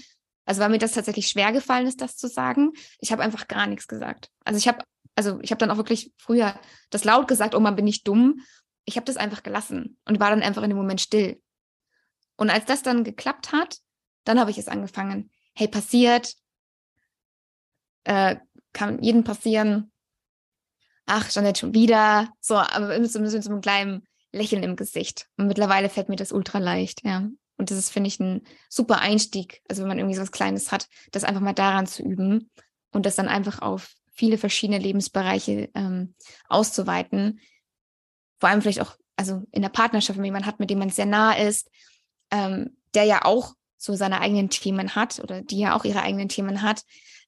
[SPEAKER 1] Also weil mir das tatsächlich schwer gefallen ist, das zu sagen. Ich habe einfach gar nichts gesagt. Also ich habe also ich habe dann auch wirklich früher das laut gesagt, oh man bin ich dumm. Ich habe das einfach gelassen und war dann einfach in dem Moment still. Und als das dann geklappt hat, dann habe ich es angefangen. Hey, passiert, äh, kann jedem passieren. Ach, stand jetzt schon wieder. So, aber mit so, mit so einem kleinen Lächeln im Gesicht. Und mittlerweile fällt mir das ultra leicht, ja. Und das ist, finde ich, ein super Einstieg. Also wenn man irgendwie so was Kleines hat, das einfach mal daran zu üben und das dann einfach auf viele verschiedene Lebensbereiche ähm, auszuweiten. Vor allem vielleicht auch, also in der Partnerschaft, wenn jemand hat, mit dem man sehr nah ist, ähm, der ja auch so seine eigenen Themen hat oder die ja auch ihre eigenen Themen hat,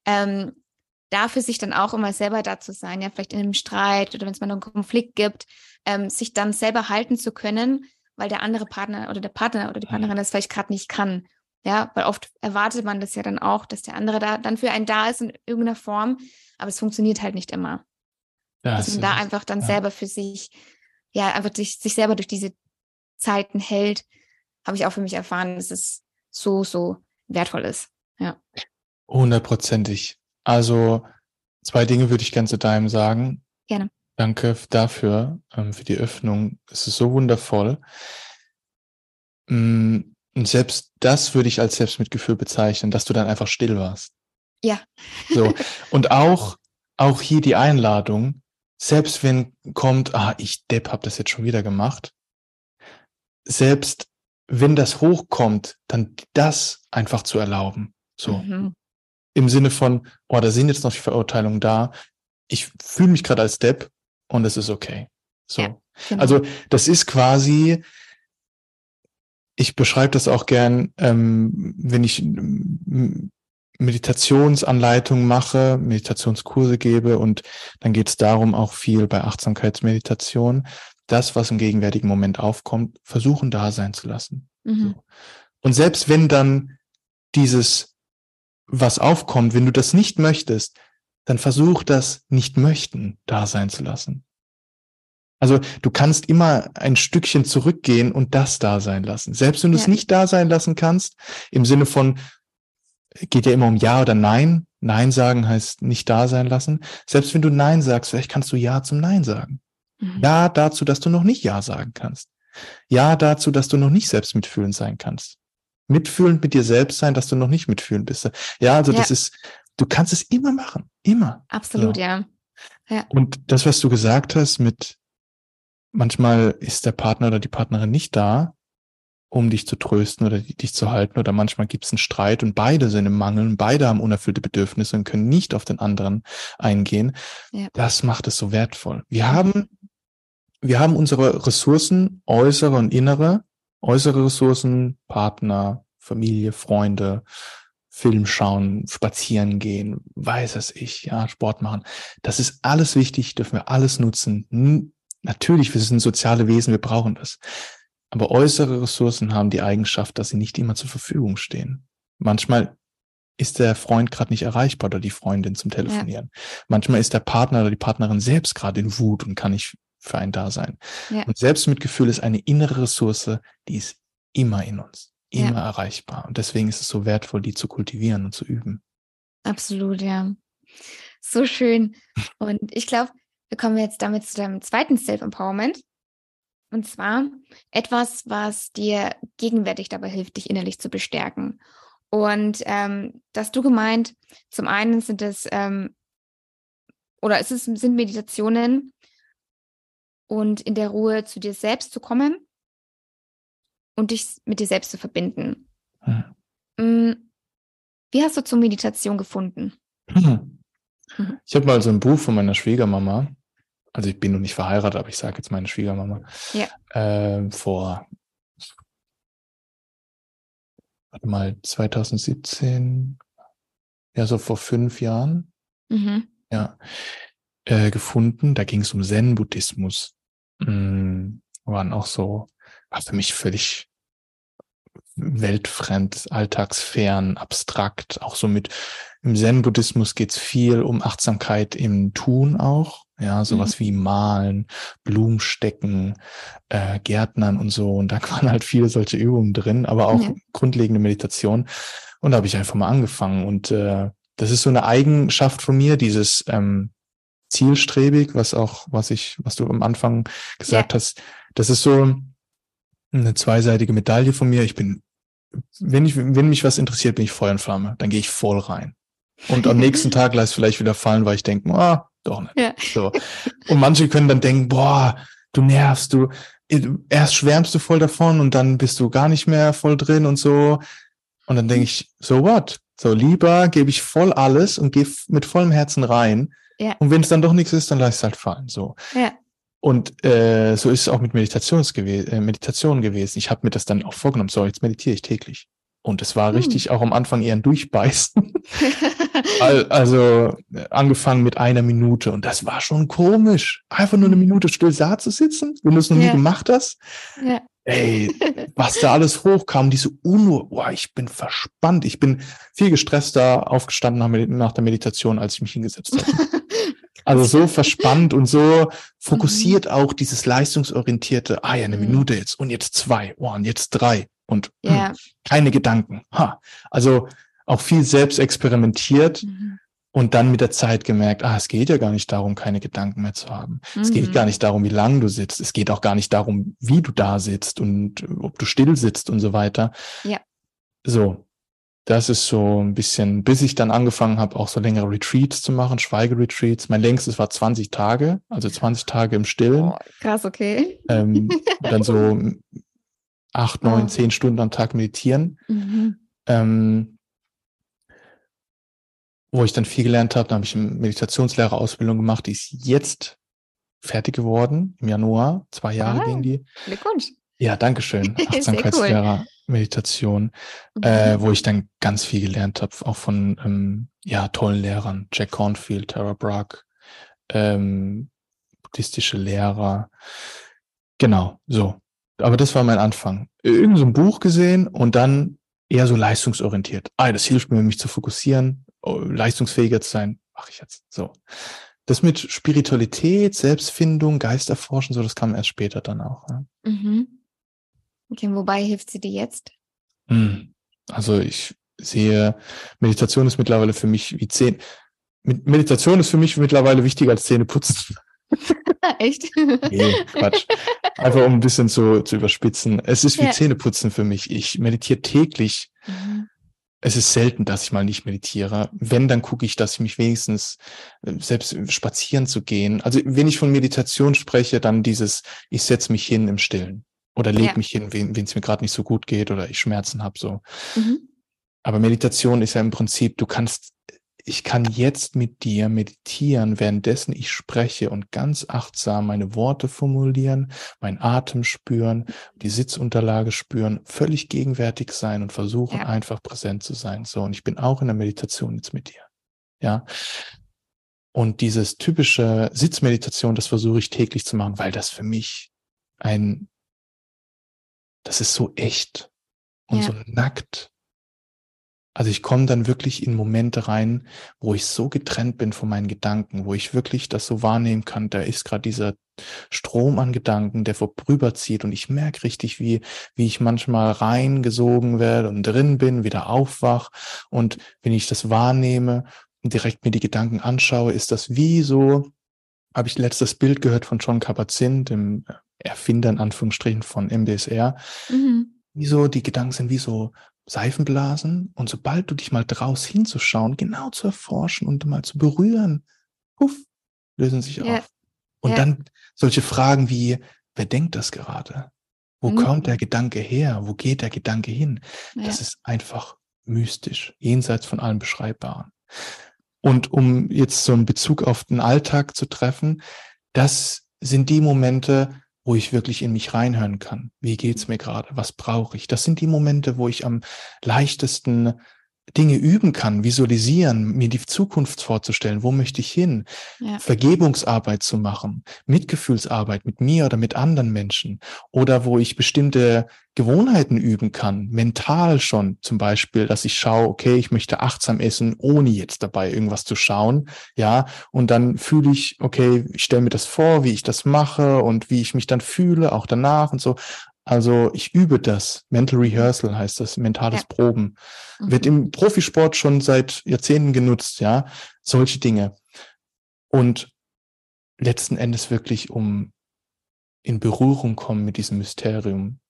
[SPEAKER 1] ähm, dafür sich dann auch immer selber da zu sein, ja, vielleicht in einem Streit oder wenn es mal einen Konflikt gibt, ähm, sich dann selber halten zu können, weil der andere Partner oder der Partner oder die Partnerin das vielleicht gerade nicht kann. Ja, weil oft erwartet man das ja dann auch, dass der andere da dann für einen da ist in irgendeiner Form, aber es funktioniert halt nicht immer. Das dass man da einfach dann ja. selber für sich, ja, einfach sich, sich selber durch diese Zeiten hält, habe ich auch für mich erfahren, dass es so, so wertvoll ist. Ja.
[SPEAKER 2] Hundertprozentig. Also zwei Dinge würde ich ganz zu deinem sagen.
[SPEAKER 1] Gerne.
[SPEAKER 2] Danke dafür, ähm, für die Öffnung. Es ist so wundervoll. Mm, und selbst das würde ich als Selbstmitgefühl bezeichnen, dass du dann einfach still warst.
[SPEAKER 1] Ja.
[SPEAKER 2] So. Und auch, auch hier die Einladung, selbst wenn kommt, ah, ich Depp hab das jetzt schon wieder gemacht, selbst wenn das hochkommt, dann das einfach zu erlauben. So. Mhm. Im Sinne von, oh, da sind jetzt noch die Verurteilungen da. Ich fühle mich gerade als Depp und es ist okay. So. Ja, genau. Also das ist quasi, ich beschreibe das auch gern, ähm, wenn ich Meditationsanleitungen mache, Meditationskurse gebe und dann geht es darum auch viel bei Achtsamkeitsmeditation, das, was im gegenwärtigen Moment aufkommt, versuchen da sein zu lassen. Mhm. So. Und selbst wenn dann dieses, was aufkommt, wenn du das nicht möchtest, dann versuch das nicht möchten da sein zu lassen. Also du kannst immer ein Stückchen zurückgehen und das da sein lassen. Selbst wenn du ja. es nicht da sein lassen kannst, im Sinne von, geht ja immer um Ja oder Nein. Nein sagen heißt nicht da sein lassen. Selbst wenn du Nein sagst, vielleicht kannst du Ja zum Nein sagen. Mhm. Ja dazu, dass du noch nicht Ja sagen kannst. Ja dazu, dass du noch nicht selbst mitfühlend sein kannst. Mitfühlend mit dir selbst sein, dass du noch nicht mitfühlend bist. Ja, also ja. das ist, du kannst es immer machen. Immer.
[SPEAKER 1] Absolut, so. ja.
[SPEAKER 2] ja. Und das, was du gesagt hast mit, manchmal ist der Partner oder die Partnerin nicht da, um dich zu trösten oder dich zu halten. Oder manchmal gibt es einen Streit und beide sind im Mangel beide haben unerfüllte Bedürfnisse und können nicht auf den anderen eingehen. Ja. Das macht es so wertvoll. Wir haben wir haben unsere Ressourcen, äußere und innere, äußere Ressourcen, Partner, Familie, Freunde, Film schauen, spazieren gehen, weiß es ich, ja, Sport machen. Das ist alles wichtig, dürfen wir alles nutzen. Natürlich, wir sind soziale Wesen, wir brauchen das. Aber äußere Ressourcen haben die Eigenschaft, dass sie nicht immer zur Verfügung stehen. Manchmal ist der Freund gerade nicht erreichbar oder die Freundin zum Telefonieren. Ja. Manchmal ist der Partner oder die Partnerin selbst gerade in Wut und kann nicht für ein Dasein. Ja. Und Selbstmitgefühl ist eine innere Ressource, die ist immer in uns, immer ja. erreichbar. Und deswegen ist es so wertvoll, die zu kultivieren und zu üben.
[SPEAKER 1] Absolut, ja. So schön. Und ich glaube, wir kommen jetzt damit zu deinem zweiten Self-Empowerment. Und zwar etwas, was dir gegenwärtig dabei hilft, dich innerlich zu bestärken. Und ähm, dass du gemeint, zum einen sind es ähm, oder es ist, sind Meditationen, und in der Ruhe zu dir selbst zu kommen und dich mit dir selbst zu verbinden. Hm. Wie hast du zur Meditation gefunden?
[SPEAKER 2] Hm. Ich habe mal so ein Buch von meiner Schwiegermama, also ich bin noch nicht verheiratet, aber ich sage jetzt meine Schwiegermama, ja. äh, vor warte mal 2017, ja so vor fünf Jahren, mhm. ja, äh, gefunden. Da ging es um Zen-Buddhismus. Mhm. Waren auch so, war für mich völlig weltfremd, alltagsfern, abstrakt. Auch so mit im Zen-Buddhismus geht's viel um Achtsamkeit im Tun auch. Ja, sowas mhm. wie Malen, Blumenstecken, äh, Gärtnern und so. Und da waren halt viele solche Übungen drin, aber auch ja. grundlegende Meditation. Und da habe ich einfach mal angefangen. Und äh, das ist so eine Eigenschaft von mir, dieses ähm, zielstrebig, was auch, was ich, was du am Anfang gesagt ja. hast. Das ist so eine zweiseitige Medaille von mir. Ich bin, wenn ich, wenn mich was interessiert, bin ich Feuer und Flamme. Dann gehe ich voll rein. Und am nächsten Tag lasse vielleicht wieder fallen, weil ich denke, ah, doch nicht. Ja. So. Und manche können dann denken, boah, du nervst, du, erst schwärmst du voll davon und dann bist du gar nicht mehr voll drin und so. Und dann denke ich, so what? So lieber gebe ich voll alles und gehe mit vollem Herzen rein, ja. Und wenn es dann doch nichts ist, dann lass es halt fallen. So. Ja. Und äh, so ist es auch mit Meditations gew äh, Meditation gewesen. Ich habe mir das dann auch vorgenommen. So, jetzt meditiere ich täglich. Und es war richtig auch am Anfang eher ein Durchbeißen. also angefangen mit einer Minute und das war schon komisch. Einfach nur eine Minute still da zu sitzen, wenn du es noch ja. nie gemacht hast. Ja. Ey, was da alles hochkam, diese Unruhe, boah, ich bin verspannt. Ich bin viel gestresster aufgestanden nach der Meditation, als ich mich hingesetzt habe. Also so verspannt und so fokussiert mhm. auch dieses leistungsorientierte, ah ja, eine mhm. Minute jetzt und jetzt zwei, oh, und jetzt drei und yeah. hm, keine Gedanken. Ha. Also auch viel selbst experimentiert mhm. und dann mit der Zeit gemerkt, ah, es geht ja gar nicht darum, keine Gedanken mehr zu haben. Mhm. Es geht gar mhm. nicht darum, wie lange du sitzt. Es geht auch gar nicht darum, wie du da sitzt und ob du still sitzt und so weiter. Ja. So. Das ist so ein bisschen, bis ich dann angefangen habe, auch so längere Retreats zu machen, Schweigeretreats. Mein längstes war 20 Tage, also 20 Tage im Stillen. Oh,
[SPEAKER 1] krass, okay.
[SPEAKER 2] Ähm, dann so acht, neun, oh. zehn Stunden am Tag meditieren. Mhm. Ähm, wo ich dann viel gelernt habe. Da habe ich eine Meditationslehrerausbildung gemacht, die ist jetzt fertig geworden, im Januar. Zwei Jahre ah, ging die. Glückwunsch. Ja, danke schön. Achtsamkeitslehrer, cool. Meditation, mhm. äh, wo ich dann ganz viel gelernt habe, auch von ähm, ja, tollen Lehrern. Jack Cornfield, Tara Brach, ähm, buddhistische Lehrer. Genau, so. Aber das war mein Anfang. Irgend so ein Buch gesehen und dann eher so leistungsorientiert. Ah, das hilft mir, mich zu fokussieren, oh, leistungsfähiger zu sein. Mache ich jetzt. So. Das mit Spiritualität, Selbstfindung, Geisterforschen, so, das kam erst später dann auch. Ja. Mhm.
[SPEAKER 1] Okay, wobei hilft sie dir jetzt?
[SPEAKER 2] Hm. Also ich sehe, Meditation ist mittlerweile für mich wie zehn. Meditation ist für mich mittlerweile wichtiger als Zähne putzen.
[SPEAKER 1] Echt?
[SPEAKER 2] Nee, Quatsch. Einfach um ein bisschen zu, zu überspitzen. Es ist wie ja. Zähneputzen für mich. Ich meditiere täglich. Mhm. Es ist selten, dass ich mal nicht meditiere. Wenn, dann gucke ich, dass ich mich wenigstens äh, selbst spazieren zu gehen. Also wenn ich von Meditation spreche, dann dieses, ich setze mich hin im Stillen oder lege ja. mich hin, wenn es mir gerade nicht so gut geht oder ich Schmerzen habe. So. Mhm. Aber Meditation ist ja im Prinzip, du kannst ich kann jetzt mit dir meditieren, währenddessen ich spreche und ganz achtsam meine Worte formulieren, meinen Atem spüren, die Sitzunterlage spüren, völlig gegenwärtig sein und versuchen ja. einfach präsent zu sein. So, und ich bin auch in der Meditation jetzt mit dir. Ja. Und dieses typische Sitzmeditation, das versuche ich täglich zu machen, weil das für mich ein, das ist so echt und ja. so nackt also ich komme dann wirklich in Momente rein, wo ich so getrennt bin von meinen Gedanken, wo ich wirklich das so wahrnehmen kann, da ist gerade dieser Strom an Gedanken, der vorüberzieht und ich merke richtig, wie, wie ich manchmal reingesogen werde und drin bin, wieder aufwach. Und wenn ich das wahrnehme und direkt mir die Gedanken anschaue, ist das wie so, habe ich letztes Bild gehört von John Kabat-Zinn, dem Erfinder in Anführungsstrichen von MBSR, mhm. wie so, die Gedanken sind wie so Seifenblasen und sobald du dich mal draus hinzuschauen, genau zu erforschen und mal zu berühren, puff, lösen sich ja. auf. Und ja. dann solche Fragen wie, wer denkt das gerade? Wo mhm. kommt der Gedanke her? Wo geht der Gedanke hin? Ja. Das ist einfach mystisch, jenseits von allem Beschreibbaren. Und um jetzt so einen Bezug auf den Alltag zu treffen, das sind die Momente, wo ich wirklich in mich reinhören kann. Wie geht's mir gerade? Was brauche ich? Das sind die Momente, wo ich am leichtesten Dinge üben kann, visualisieren, mir die Zukunft vorzustellen, wo möchte ich hin, ja. Vergebungsarbeit zu machen, Mitgefühlsarbeit mit mir oder mit anderen Menschen oder wo ich bestimmte Gewohnheiten üben kann, mental schon zum Beispiel, dass ich schaue, okay, ich möchte achtsam essen, ohne jetzt dabei irgendwas zu schauen, ja, und dann fühle ich, okay, ich stelle mir das vor, wie ich das mache und wie ich mich dann fühle, auch danach und so. Also ich übe das. Mental Rehearsal heißt das, mentales ja. Proben. Mhm. Wird im Profisport schon seit Jahrzehnten genutzt, ja, solche Dinge. Und letzten Endes wirklich um in Berührung kommen mit diesem Mysterium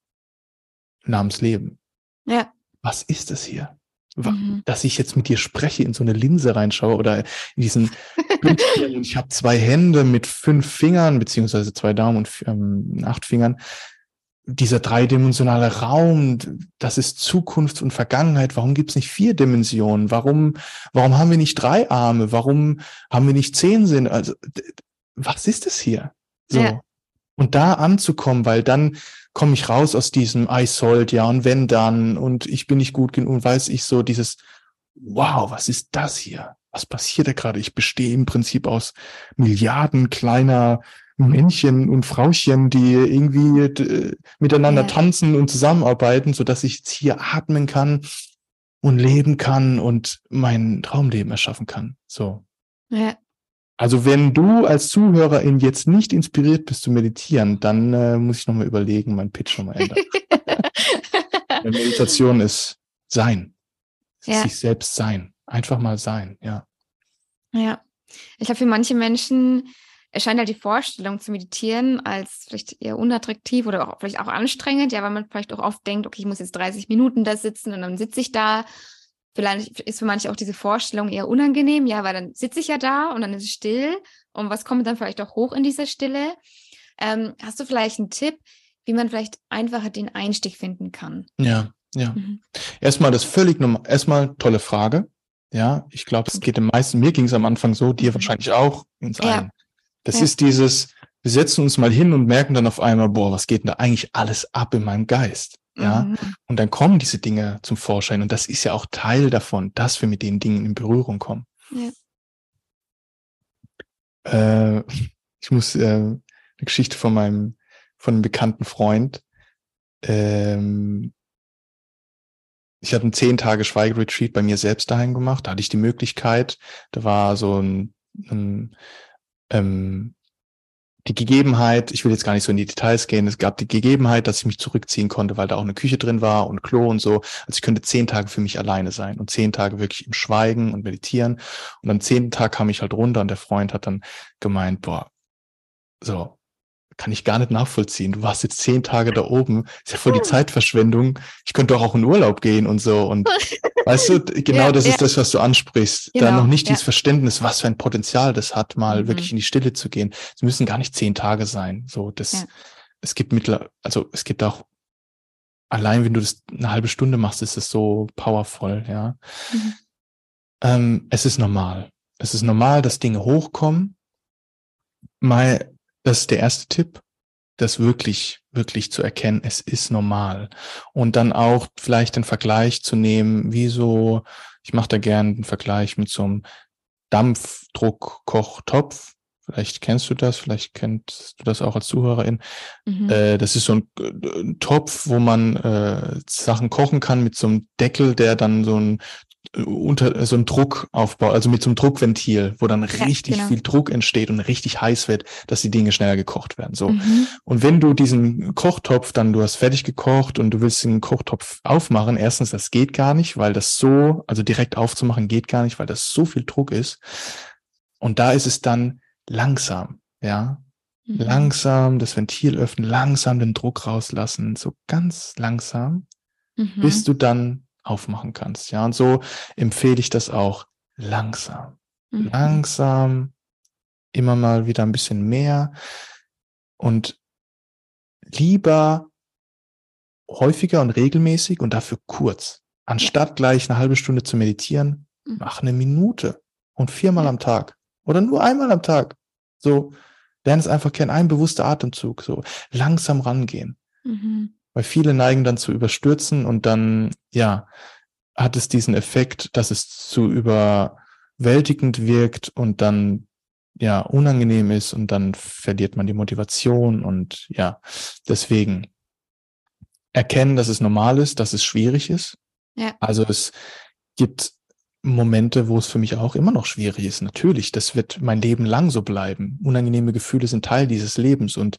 [SPEAKER 2] namens Leben. Ja. Was ist das hier? Mhm. Dass ich jetzt mit dir spreche, in so eine Linse reinschaue oder in diesen ich habe zwei Hände mit fünf Fingern, beziehungsweise zwei Daumen und ähm, acht Fingern dieser dreidimensionale Raum, das ist Zukunft und Vergangenheit. Warum gibt es nicht vier Dimensionen? Warum, warum haben wir nicht drei Arme? Warum haben wir nicht zehn Sinne? Also, was ist es hier? So. Ja. Und da anzukommen, weil dann komme ich raus aus diesem I sollt, ja, und wenn dann, und ich bin nicht gut genug, und weiß ich so dieses, wow, was ist das hier? Was passiert da gerade? Ich bestehe im Prinzip aus Milliarden kleiner Männchen und Frauchen, die irgendwie äh, miteinander ja. tanzen und zusammenarbeiten, so dass ich jetzt hier atmen kann und leben kann und mein Traumleben erschaffen kann. So. Ja. Also wenn du als Zuhörerin jetzt nicht inspiriert bist zu meditieren, dann äh, muss ich nochmal überlegen, mein Pitch nochmal ändern. Meditation ist sein. Ja. Sich selbst sein. Einfach mal sein, ja.
[SPEAKER 1] Ja. Ich glaube, für manche Menschen erscheint halt die Vorstellung zu meditieren als vielleicht eher unattraktiv oder auch, vielleicht auch anstrengend, ja, weil man vielleicht auch oft denkt, okay, ich muss jetzt 30 Minuten da sitzen und dann sitze ich da Vielleicht ist für manche auch diese Vorstellung eher unangenehm, ja, weil dann sitze ich ja da und dann ist es still und was kommt dann vielleicht auch hoch in dieser Stille? Ähm, hast du vielleicht einen Tipp, wie man vielleicht einfacher den Einstieg finden kann?
[SPEAKER 2] Ja, ja. Mhm. Erstmal das völlig normal, erstmal tolle Frage. Ja, ich glaube, es geht den meisten, mir ging es am Anfang so, dir mhm. wahrscheinlich auch, ins ja. ein. Das ja. ist dieses, wir setzen uns mal hin und merken dann auf einmal, boah, was geht denn da eigentlich alles ab in meinem Geist? Ja. Mhm. Und dann kommen diese Dinge zum Vorschein. Und das ist ja auch Teil davon, dass wir mit den Dingen in Berührung kommen. Ja. Äh, ich muss äh, eine Geschichte von meinem, von einem bekannten Freund. Ähm, ich hatte einen zehn Tage Schweigeretreat bei mir selbst daheim gemacht. Da hatte ich die Möglichkeit. Da war so ein, ein ähm, die Gegebenheit, ich will jetzt gar nicht so in die Details gehen, es gab die Gegebenheit, dass ich mich zurückziehen konnte, weil da auch eine Küche drin war und Klo und so. Also ich könnte zehn Tage für mich alleine sein und zehn Tage wirklich im Schweigen und meditieren. Und am zehnten Tag kam ich halt runter und der Freund hat dann gemeint, boah, so, kann ich gar nicht nachvollziehen. Du warst jetzt zehn Tage da oben, ist ja voll die Zeitverschwendung. Ich könnte doch auch in Urlaub gehen und so. Und weißt du, genau ja, das ja. ist das, was du ansprichst. Genau, da noch nicht ja. dieses Verständnis, was für ein Potenzial das hat, mal mhm. wirklich in die Stille zu gehen. Es müssen gar nicht zehn Tage sein. So, das, es gibt mittler, also es gibt auch, allein wenn du das eine halbe Stunde machst, ist es so powerful, ja. Mhm. Ähm, es ist normal. Es ist normal, dass Dinge hochkommen. Mal das ist der erste Tipp, das wirklich, wirklich zu erkennen, es ist normal. Und dann auch vielleicht den Vergleich zu nehmen, wie so, ich mache da gerne einen Vergleich mit so einem Dampfdruckkochtopf. Vielleicht kennst du das, vielleicht kennst du das auch als Zuhörerin. Mhm. Äh, das ist so ein, ein, Topf, wo man äh, Sachen kochen kann mit so einem Deckel, der dann so ein unter so einem Druckaufbau, also mit so einem Druckventil, wo dann ja, richtig genau. viel Druck entsteht und richtig heiß wird, dass die Dinge schneller gekocht werden. So. Mhm. Und wenn du diesen Kochtopf dann, du hast fertig gekocht und du willst den Kochtopf aufmachen, erstens, das geht gar nicht, weil das so, also direkt aufzumachen geht gar nicht, weil das so viel Druck ist. Und da ist es dann langsam, ja. Mhm. Langsam das Ventil öffnen, langsam den Druck rauslassen, so ganz langsam, mhm. bis du dann aufmachen kannst. Ja, und so empfehle ich das auch langsam. Mhm. Langsam, immer mal wieder ein bisschen mehr und lieber häufiger und regelmäßig und dafür kurz. Anstatt gleich eine halbe Stunde zu meditieren, mhm. mach eine Minute und viermal am Tag oder nur einmal am Tag. So, lerne es einfach kennen, ein bewusster Atemzug, so langsam rangehen. Mhm. Weil viele neigen dann zu überstürzen und dann, ja, hat es diesen Effekt, dass es zu überwältigend wirkt und dann ja unangenehm ist und dann verliert man die Motivation und ja, deswegen erkennen, dass es normal ist, dass es schwierig ist. Ja. Also es gibt Momente, wo es für mich auch immer noch schwierig ist. Natürlich, das wird mein Leben lang so bleiben. Unangenehme Gefühle sind Teil dieses Lebens und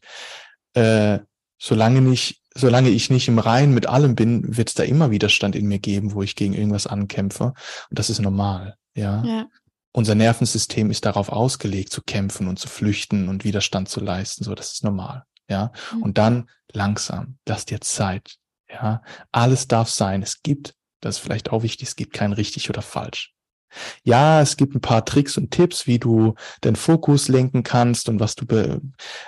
[SPEAKER 2] äh, solange nicht solange ich nicht im Rein mit allem bin, wird es da immer Widerstand in mir geben, wo ich gegen irgendwas ankämpfe. Und das ist normal, ja. ja. Unser Nervensystem ist darauf ausgelegt, zu kämpfen und zu flüchten und Widerstand zu leisten. So, das ist normal, ja. Mhm. Und dann langsam, lass dir Zeit, ja. Alles darf sein. Es gibt, das ist vielleicht auch wichtig, es gibt kein richtig oder falsch. Ja, es gibt ein paar Tricks und Tipps, wie du den Fokus lenken kannst und was du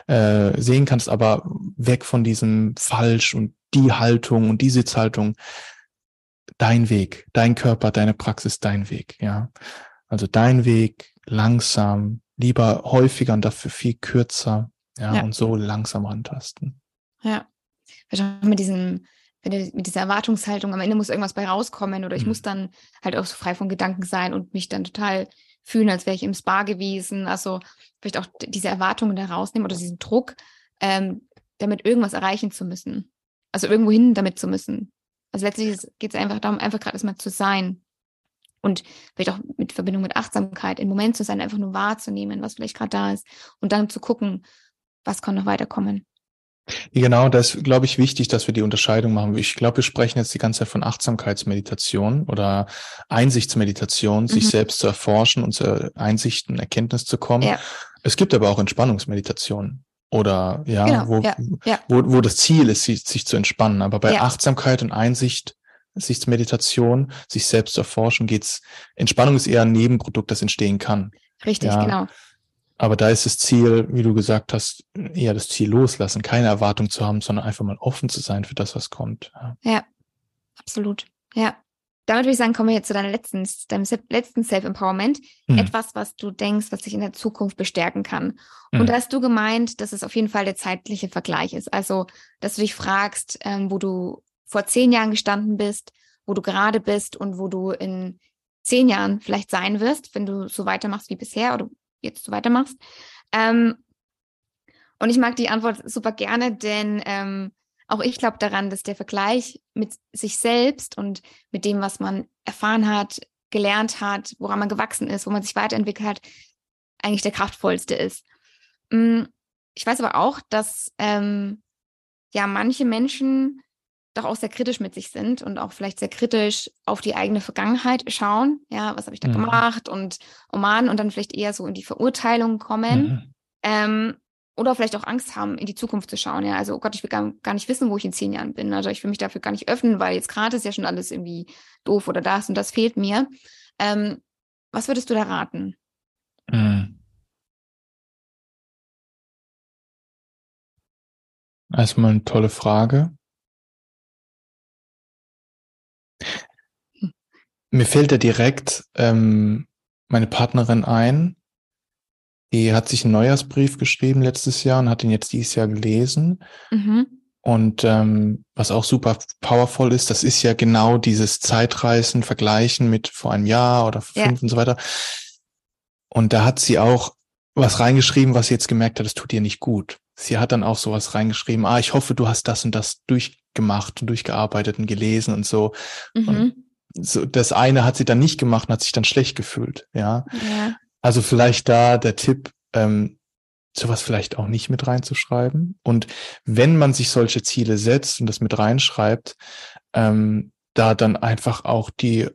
[SPEAKER 2] äh, sehen kannst, aber weg von diesem Falsch und die Haltung und die Sitzhaltung. Dein Weg, dein Körper, deine Praxis, dein Weg, ja. Also dein Weg, langsam, lieber häufiger und dafür viel kürzer, Ja,
[SPEAKER 1] Ja.
[SPEAKER 2] und so langsam rantasten.
[SPEAKER 1] Ja. Vielleicht auch mit diesem, mit dieser Erwartungshaltung, am Ende muss irgendwas bei rauskommen oder ich
[SPEAKER 2] Mhm.
[SPEAKER 1] muss dann halt auch so frei von Gedanken sein und mich dann total fühlen, als wäre ich im Spa gewesen. Also vielleicht auch diese Erwartungen da rausnehmen oder diesen Druck, ähm, damit irgendwas erreichen zu müssen. Also irgendwo hin damit zu müssen. Also letztlich geht es einfach darum, einfach gerade erstmal zu sein. Und vielleicht auch mit Verbindung mit Achtsamkeit, im Moment zu sein, einfach nur wahrzunehmen, was vielleicht gerade da ist. Und dann zu gucken, was kann noch weiterkommen.
[SPEAKER 2] Genau, das ist, glaube ich, wichtig, dass wir die Unterscheidung machen. Ich glaube, wir sprechen jetzt die ganze Zeit von Achtsamkeitsmeditation oder Einsichtsmeditation, sich
[SPEAKER 1] Mhm.
[SPEAKER 2] selbst zu erforschen und zu Einsichten, Erkenntnis zu kommen.
[SPEAKER 1] Ja.
[SPEAKER 2] Es gibt aber auch Entspannungsmeditation oder ja,
[SPEAKER 1] Genau,
[SPEAKER 2] wo,
[SPEAKER 1] ja, ja.
[SPEAKER 2] Wo, wo das Ziel ist, sich, sich zu entspannen. Aber bei. Achtsamkeit und Einsicht, Einsichtsmeditation, sich selbst zu erforschen, geht's. Entspannung ist eher ein Nebenprodukt, das entstehen kann.
[SPEAKER 1] Richtig, genau.
[SPEAKER 2] Aber da ist das Ziel, wie du gesagt hast, eher das Ziel loslassen, keine Erwartung zu haben, sondern einfach mal offen zu sein für das, was kommt. Ja.
[SPEAKER 1] Absolut. Ja. Damit würde ich sagen, kommen wir jetzt zu deiner letzten, deinem letzten Self-Empowerment.
[SPEAKER 2] Hm.
[SPEAKER 1] Etwas, was du denkst, was dich in der Zukunft bestärken kann.
[SPEAKER 2] Hm.
[SPEAKER 1] Und da hast du gemeint, dass es auf jeden Fall der zeitliche Vergleich ist. Also, dass du dich fragst, ähm, wo du vor zehn Jahren gestanden bist, wo du gerade bist und wo du in zehn Jahren vielleicht sein wirst, wenn du so weitermachst wie bisher oder jetzt so weitermachst. Ähm, und ich mag die Antwort super gerne, denn ähm, auch ich glaube daran, dass der Vergleich mit sich selbst und mit dem, was man erfahren hat, gelernt hat, woran man gewachsen ist, wo man sich weiterentwickelt hat, eigentlich der kraftvollste ist. Mm, Ich weiß aber auch, dass ähm, ja manche Menschen doch auch sehr kritisch mit sich sind und auch vielleicht sehr kritisch auf die eigene Vergangenheit schauen. Ja, was habe ich da
[SPEAKER 2] Mhm.
[SPEAKER 1] gemacht und oh Mann, und dann vielleicht eher so in die Verurteilung kommen.
[SPEAKER 2] Mhm.
[SPEAKER 1] Ähm, oder vielleicht auch Angst haben, in die Zukunft zu schauen. Ja, also oh Gott, ich will gar, gar nicht wissen, wo ich in zehn Jahren bin. Also ich will mich dafür gar nicht öffnen, weil jetzt gerade ist ja schon alles irgendwie doof oder das und das fehlt mir. Ähm, was würdest du da raten?
[SPEAKER 2] Mhm. Erstmal eine tolle Frage. Mir fällt da direkt ähm, meine Partnerin ein. Die hat sich einen Neujahrsbrief geschrieben letztes Jahr und hat ihn jetzt dieses Jahr gelesen.
[SPEAKER 1] Mhm.
[SPEAKER 2] Und ähm, was auch super powerful ist, das ist ja genau dieses Zeitreisen, Vergleichen mit vor einem Jahr oder
[SPEAKER 1] Ja.
[SPEAKER 2] fünf und so weiter. Und da hat sie auch was reingeschrieben, was sie jetzt gemerkt hat, das tut ihr nicht gut. Sie hat dann auch sowas reingeschrieben, ah, ich hoffe, du hast das und das durchgemacht und durchgearbeitet und gelesen und so.
[SPEAKER 1] Mhm.
[SPEAKER 2] So. Das eine hat sie dann nicht gemacht und hat sich dann schlecht gefühlt, ja.
[SPEAKER 1] Ja.
[SPEAKER 2] Also vielleicht da der Tipp, ähm, sowas vielleicht auch nicht mit reinzuschreiben. Und wenn man sich solche Ziele setzt und das mit reinschreibt, ähm, da dann einfach auch die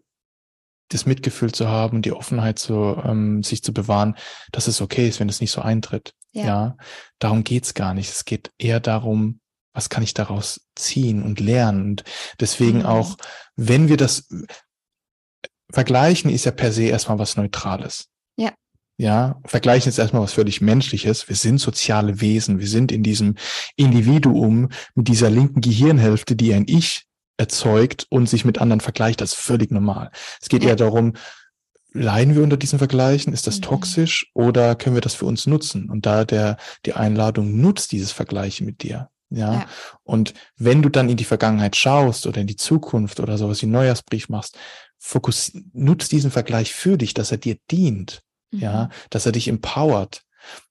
[SPEAKER 2] das Mitgefühl zu haben, die Offenheit zu ähm, sich zu bewahren, dass es okay ist, wenn es nicht so eintritt.
[SPEAKER 1] Ja.
[SPEAKER 2] Ja, darum geht's gar nicht. Es geht eher darum, was kann ich daraus ziehen und lernen. Und deswegen
[SPEAKER 1] Mhm.
[SPEAKER 2] auch, wenn wir das vergleichen, ist ja per se erstmal was Neutrales.
[SPEAKER 1] Ja.
[SPEAKER 2] Ja, vergleichen ist erstmal was völlig Menschliches. Wir sind soziale Wesen. Wir sind in diesem Individuum mit dieser linken Gehirnhälfte, die ein Ich erzeugt und sich mit anderen vergleicht. Das ist völlig normal. Es geht
[SPEAKER 1] Ja.
[SPEAKER 2] eher darum, leiden wir unter diesen Vergleichen? Ist das
[SPEAKER 1] Mhm.
[SPEAKER 2] toxisch oder können wir das für uns nutzen? Und da der, die Einladung nutzt dieses Vergleiche mit dir. Ja?
[SPEAKER 1] Ja.
[SPEAKER 2] Und wenn du dann in die Vergangenheit schaust oder in die Zukunft oder sowas wie Neujahrsbrief machst, fokus, nutzt diesen Vergleich für dich, dass er dir dient.
[SPEAKER 1] Mhm.
[SPEAKER 2] Ja, dass er dich empowert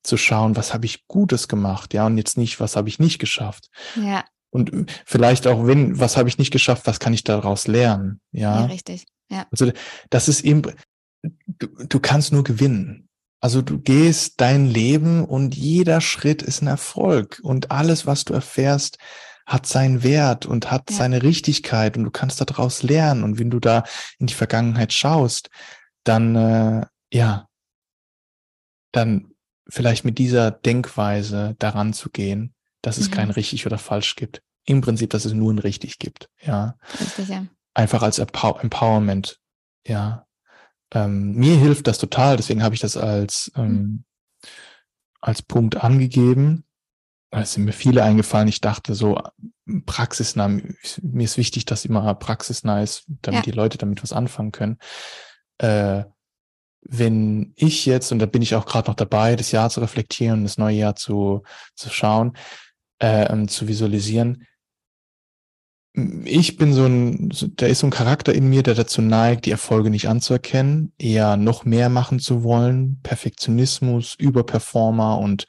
[SPEAKER 2] zu schauen, was habe ich Gutes gemacht, ja, und jetzt nicht, was habe ich nicht geschafft.
[SPEAKER 1] Ja.
[SPEAKER 2] Und vielleicht auch, wenn, was habe ich nicht geschafft, was kann ich daraus lernen,
[SPEAKER 1] ja,
[SPEAKER 2] ja.
[SPEAKER 1] richtig. Ja.
[SPEAKER 2] Also das ist eben, du, du kannst nur gewinnen. Also du gehst dein Leben und jeder Schritt ist ein Erfolg und alles, was du erfährst, hat seinen Wert und hat
[SPEAKER 1] Ja.
[SPEAKER 2] seine Richtigkeit und du kannst daraus lernen. Und wenn du da in die Vergangenheit schaust, dann äh, ja, dann vielleicht mit dieser Denkweise daran zu gehen, dass es
[SPEAKER 1] Mhm.
[SPEAKER 2] kein richtig oder falsch gibt. Im Prinzip, dass es nur ein richtig gibt. Ja,
[SPEAKER 1] Richtig, ja.
[SPEAKER 2] einfach als Empow Empowerment. Ja, ähm, mir hilft das total. Deswegen habe ich das als ähm, als Punkt angegeben. Es sind mir viele eingefallen. Ich dachte so praxisnah. Mir ist wichtig, dass immer praxisnah ist, damit
[SPEAKER 1] Ja.
[SPEAKER 2] die Leute damit was anfangen können. Äh, wenn ich jetzt, und da bin ich auch gerade noch dabei, das Jahr zu reflektieren, das neue Jahr zu, zu schauen, äh, ähm, zu visualisieren, ich bin so ein, da ist so ein Charakter in mir, der dazu neigt, die Erfolge nicht anzuerkennen, eher noch mehr machen zu wollen, Perfektionismus, Überperformer und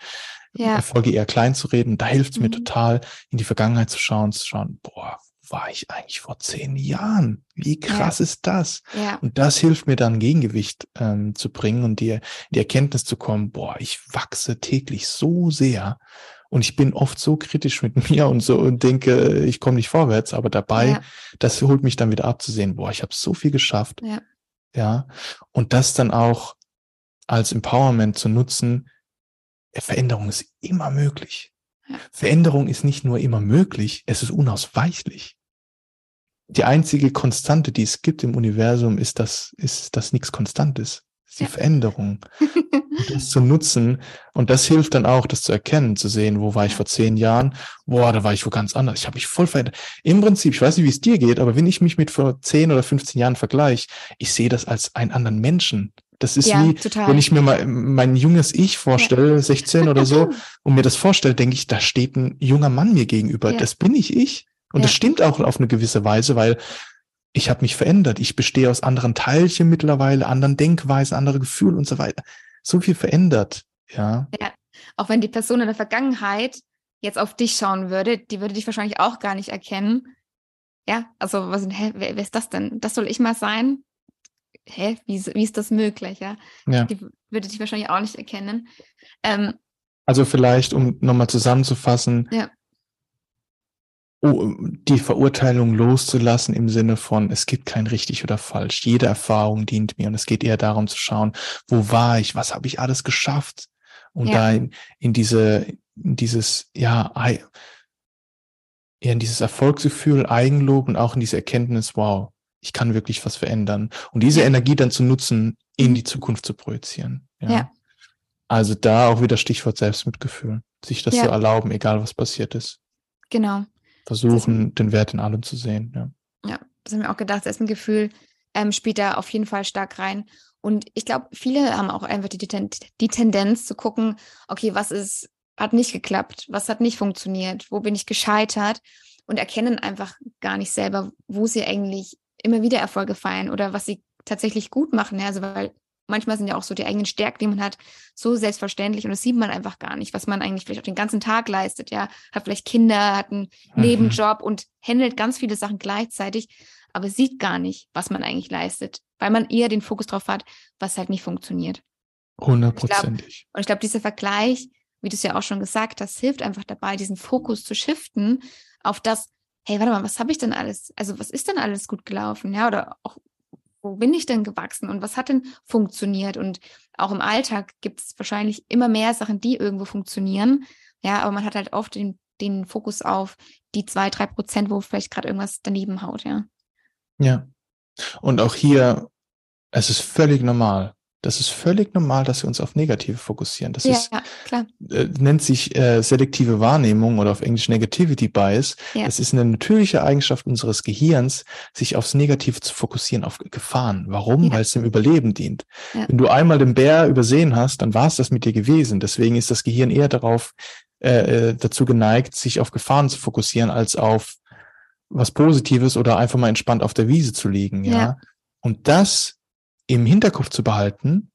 [SPEAKER 2] ja. Erfolge eher klein zu reden. Da hilft es mhm. mir total, in die Vergangenheit zu schauen, zu schauen, boah, war ich eigentlich vor zehn Jahren? Wie krass ja. ist das? Ja. Und das hilft mir dann Gegengewicht ähm, zu bringen und die, die Erkenntnis zu kommen, boah, ich wachse täglich so sehr und ich bin oft so kritisch mit mir und so und denke, ich komme nicht vorwärts, aber dabei, ja. das holt mich dann wieder ab zu sehen, boah, ich habe so viel geschafft. Ja. ja. Und das dann auch als Empowerment zu nutzen, Veränderung ist immer möglich. Ja. Veränderung ist nicht nur immer möglich, es ist unausweichlich. Die einzige Konstante, die es gibt im Universum, ist, dass, ist, dass nichts konstant ist. Die ja. Veränderung. das zu nutzen. Und das hilft dann auch, das zu erkennen, zu sehen, wo war ich vor zehn Jahren? Boah, da war ich wo ganz anders. Ich habe mich voll verändert. Im Prinzip, ich weiß nicht, wie es dir geht, aber wenn ich mich mit vor zehn oder 15 Jahren vergleiche, ich sehe das als einen anderen Menschen. Das ist ja, wie, total. wenn ich mir mal mein junges Ich vorstelle, ja. 16 oder so, und mir das vorstelle, denke ich, da steht ein junger Mann mir gegenüber. Ja. Das bin ich ich. Und das stimmt auch auf eine gewisse Weise, weil ich habe mich verändert. Ich bestehe aus anderen Teilchen mittlerweile, anderen Denkweisen, andere Gefühle und so weiter so viel verändert. Ja.
[SPEAKER 1] ja. Auch wenn die Person in der Vergangenheit jetzt auf dich schauen würde, die würde dich wahrscheinlich auch gar nicht erkennen. Ja, also was, hä, wer, wer ist das denn? Das soll ich mal sein? Hä, wie, wie ist das möglich? Ja, ja. die würde dich wahrscheinlich auch nicht erkennen. Ähm,
[SPEAKER 2] also vielleicht, um nochmal zusammenzufassen, ja die Verurteilung loszulassen im Sinne von, es gibt kein richtig oder falsch. Jede Erfahrung dient mir und es geht eher darum zu schauen, wo war ich, was habe ich alles geschafft? Und ja. da in, in diese, in dieses, ja, eher in dieses Erfolgsgefühl, Eigenlob und auch in diese Erkenntnis, wow, ich kann wirklich was verändern. Und diese. Energie dann zu nutzen, in mhm. die Zukunft zu projizieren. Ja. ja. Also da auch wieder Stichwort Selbstmitgefühl. Sich das ja. zu erlauben, egal was passiert ist.
[SPEAKER 1] Genau
[SPEAKER 2] versuchen, ist, den Wert in allem zu sehen. Ja,
[SPEAKER 1] ja das haben wir auch gedacht. Selbstmitgefühl ähm, spielt da auf jeden Fall stark rein. Und ich glaube, viele haben auch einfach die, die Tendenz zu gucken, okay, was ist, hat nicht geklappt, was hat nicht funktioniert, wo bin ich gescheitert und erkennen einfach gar nicht selber, wo sie eigentlich immer wieder Erfolge feiern oder was sie tatsächlich gut machen. Also weil manchmal sind ja auch so die eigenen Stärken, die man hat, so selbstverständlich und das sieht man einfach gar nicht, was man eigentlich vielleicht auch den ganzen Tag leistet. Ja, hat vielleicht Kinder, hat einen mhm. Nebenjob und handelt ganz viele Sachen gleichzeitig, aber sieht gar nicht, was man eigentlich leistet, weil man eher den Fokus drauf hat, was halt nicht funktioniert.
[SPEAKER 2] Hundertprozentig.
[SPEAKER 1] Und ich glaube, dieser Vergleich, wie du es ja auch schon gesagt hast, hilft einfach dabei, diesen Fokus zu shiften auf das, hey, warte mal, was habe ich denn alles? Also was ist denn alles gut gelaufen? Ja, oder auch wo bin ich denn gewachsen und was hat denn funktioniert? Und auch im Alltag gibt es wahrscheinlich immer mehr Sachen, die irgendwo funktionieren. Ja, aber man hat halt oft den, den Fokus auf die zwei, drei Prozent, wo vielleicht gerade irgendwas daneben haut, ja.
[SPEAKER 2] Ja. Und auch hier, es ist völlig normal, das ist völlig normal, dass wir uns auf Negative fokussieren. Das ja, ist, klar. Äh, nennt sich äh, selektive Wahrnehmung oder auf Englisch Negativity Bias. Ja. Es ist eine natürliche Eigenschaft unseres Gehirns, sich aufs Negative zu fokussieren, auf Gefahren. Warum? Ja. Weil es dem Überleben dient. Ja. Wenn du einmal den Bär übersehen hast, dann war es das mit dir gewesen. Deswegen ist das Gehirn eher darauf äh, äh, dazu geneigt, sich auf Gefahren zu fokussieren, als auf was Positives oder einfach mal entspannt auf der Wiese zu liegen. Ja. Und das im Hinterkopf zu behalten,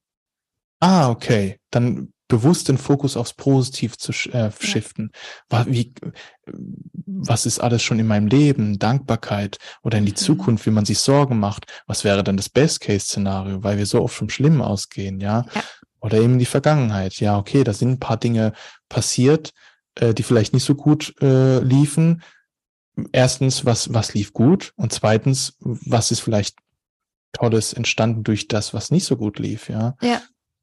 [SPEAKER 2] ah, okay, dann bewusst den Fokus aufs Positiv zu äh, shiften. Ja. Wie, was ist alles schon in meinem Leben? Dankbarkeit oder in die mhm. Zukunft, wie man sich Sorgen macht. Was wäre dann das Best-Case-Szenario, weil wir so oft vom Schlimmen ausgehen, ja? ja? Oder eben die Vergangenheit. Ja, okay, da sind ein paar Dinge passiert, äh, die vielleicht nicht so gut äh, liefen. Erstens, was, was lief gut? Und zweitens, was ist vielleicht Tolles entstanden durch das, was nicht so gut lief, ja. Ja.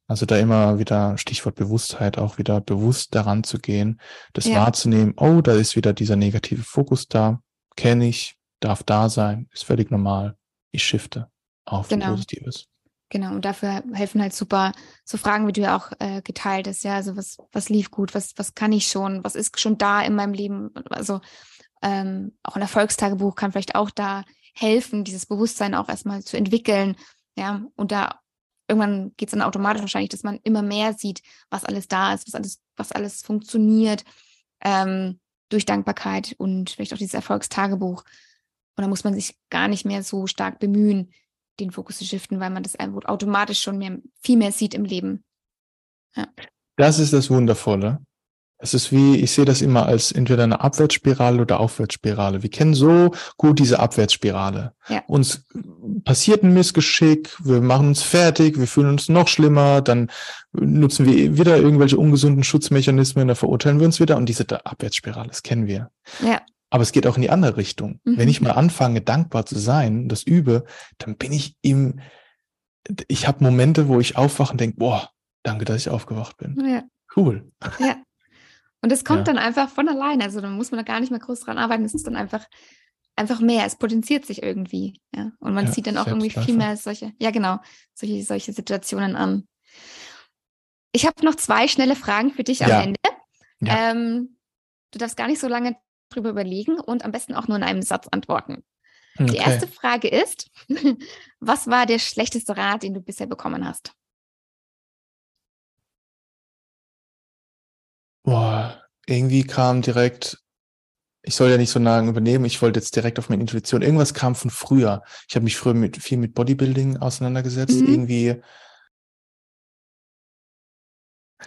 [SPEAKER 2] Also da immer wieder Stichwort Bewusstheit, auch wieder bewusst daran zu gehen, das ja. wahrzunehmen, oh, da ist wieder dieser negative Fokus da, kenne ich, darf da sein, ist völlig normal. Ich shifte auf genau. Positives.
[SPEAKER 1] Genau, und dafür helfen halt super so Fragen, wie du ja auch äh, geteilt hast, ja, also was, was lief gut, was, was kann ich schon, was ist schon da in meinem Leben, also ähm, auch ein Erfolgstagebuch kann vielleicht auch da helfen, dieses Bewusstsein auch erstmal zu entwickeln, ja, und da irgendwann geht es dann automatisch wahrscheinlich, dass man immer mehr sieht, was alles da ist, was alles, was alles funktioniert, ähm, durch Dankbarkeit und vielleicht auch dieses Erfolgstagebuch. Und da muss man sich gar nicht mehr so stark bemühen, den Fokus zu shiften, weil man das automatisch schon mehr, viel mehr sieht im Leben.
[SPEAKER 2] Ja. Das ist das Wundervolle. Es ist wie, ich sehe das immer als entweder eine Abwärtsspirale oder Aufwärtsspirale. Wir kennen so gut diese Abwärtsspirale. Ja. Uns passiert ein Missgeschick, wir machen uns fertig, wir fühlen uns noch schlimmer, dann nutzen wir wieder irgendwelche ungesunden Schutzmechanismen, dann verurteilen wir uns wieder und diese Abwärtsspirale, das kennen wir. Ja. Aber es geht auch in die andere Richtung. Mhm. Wenn ich mal anfange, dankbar zu sein, das übe, dann bin ich im, ich habe Momente, wo ich aufwache und denke, boah, danke, dass ich aufgewacht bin. Ja. Cool.
[SPEAKER 1] Ja. Und es kommt ja. dann einfach von allein. Also da muss man da gar nicht mehr groß dran arbeiten. Es ist dann einfach, einfach mehr. Es potenziert sich irgendwie. Ja. Und man ja, zieht dann auch irgendwie viel mehr solche, ja genau, solche, solche Situationen an. Ich habe noch zwei schnelle Fragen für dich am. Ende. Ähm, du darfst gar nicht so lange drüber überlegen und am besten auch nur in einem Satz antworten. Okay. Die erste Frage ist, was war der schlechteste Rat, den du bisher bekommen hast?
[SPEAKER 2] Boah, irgendwie kam direkt, ich soll ja nicht so lange übernehmen, ich wollte jetzt direkt auf meine Intuition. Irgendwas kam von früher. Ich habe mich früher mit, viel mit Bodybuilding auseinandergesetzt. Mhm. Irgendwie.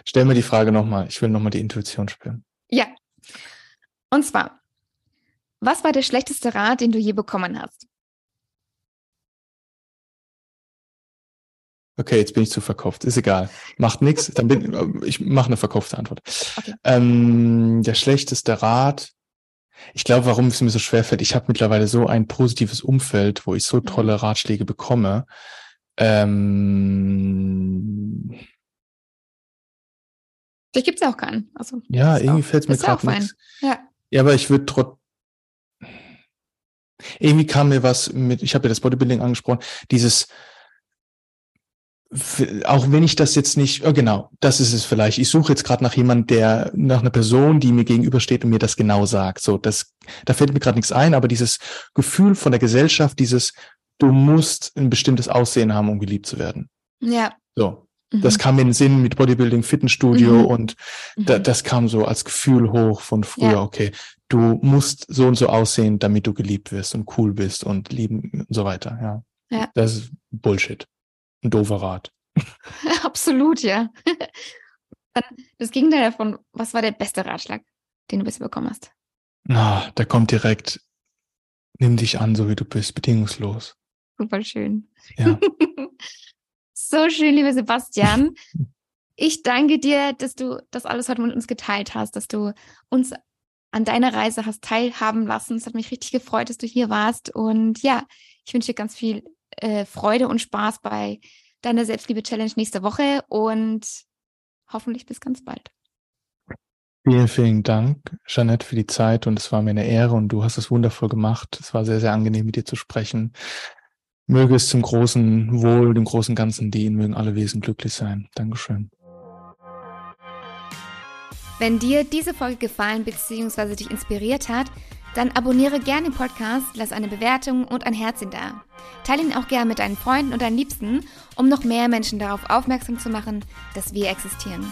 [SPEAKER 2] Stell mir die Frage nochmal. Ich will nochmal die Intuition spüren.
[SPEAKER 1] Ja. Und zwar, was war der schlechteste Rat, den du je bekommen hast?
[SPEAKER 2] Okay, jetzt bin ich zu verkauft. Ist egal. Macht nichts. Dann bin ich mache eine verkaufte Antwort. Okay. Ähm, der schlechteste Rat. Ich glaube, warum es mir so schwer fällt, ich habe mittlerweile so ein positives Umfeld, wo ich so mhm. tolle Ratschläge bekomme. Ähm,
[SPEAKER 1] Vielleicht gibt es ja auch keinen. Also,
[SPEAKER 2] ja, irgendwie fällt es mir gerade nichts. Ja. ja, aber ich würde trotz irgendwie kam mir was mit, ich habe ja das Bodybuilding angesprochen, dieses auch wenn ich das jetzt nicht, oh genau, das ist es vielleicht. Ich suche jetzt gerade nach jemand, der, nach einer Person, die mir gegenübersteht und mir das genau sagt. So, das, da fällt mir gerade nichts ein, aber dieses Gefühl von der Gesellschaft, dieses, du musst ein bestimmtes Aussehen haben, um geliebt zu werden.
[SPEAKER 1] Ja.
[SPEAKER 2] So. Mhm. Das kam in den Sinn mit Bodybuilding, Fitnessstudio mhm. und da, mhm. das kam so als Gefühl hoch von früher, ja. okay, du musst so und so aussehen, damit du geliebt wirst und cool bist und lieben und so weiter, ja. Ja. Das ist Bullshit ein doofer Rat.
[SPEAKER 1] Absolut, ja. Das Gegenteil davon, was war der beste Ratschlag, den du bisher bekommen hast?
[SPEAKER 2] Na, da kommt direkt, nimm dich an, so wie du bist, bedingungslos.
[SPEAKER 1] Super schön. Ja. so schön, lieber Sebastian. Ich danke dir, dass du das alles heute mit uns geteilt hast, dass du uns an deiner Reise hast teilhaben lassen. Es hat mich richtig gefreut, dass du hier warst. Und ja, ich wünsche dir ganz viel äh, Freude und Spaß bei deiner Selbstliebe-Challenge nächste Woche und hoffentlich bis ganz bald.
[SPEAKER 2] Vielen, vielen Dank, Jeanette, für die Zeit und es war mir eine Ehre und du hast es wundervoll gemacht. Es war sehr, sehr angenehm, mit dir zu sprechen. Möge es zum großen Wohl, dem großen Ganzen dienen, mögen alle Wesen glücklich sein. Dankeschön.
[SPEAKER 1] Wenn dir diese Folge gefallen bzw. dich inspiriert hat, dann abonniere gerne den Podcast, lass eine Bewertung und ein Herzchen da. Teile ihn auch gerne mit deinen Freunden und deinen Liebsten, um noch mehr Menschen darauf aufmerksam zu machen, dass wir existieren.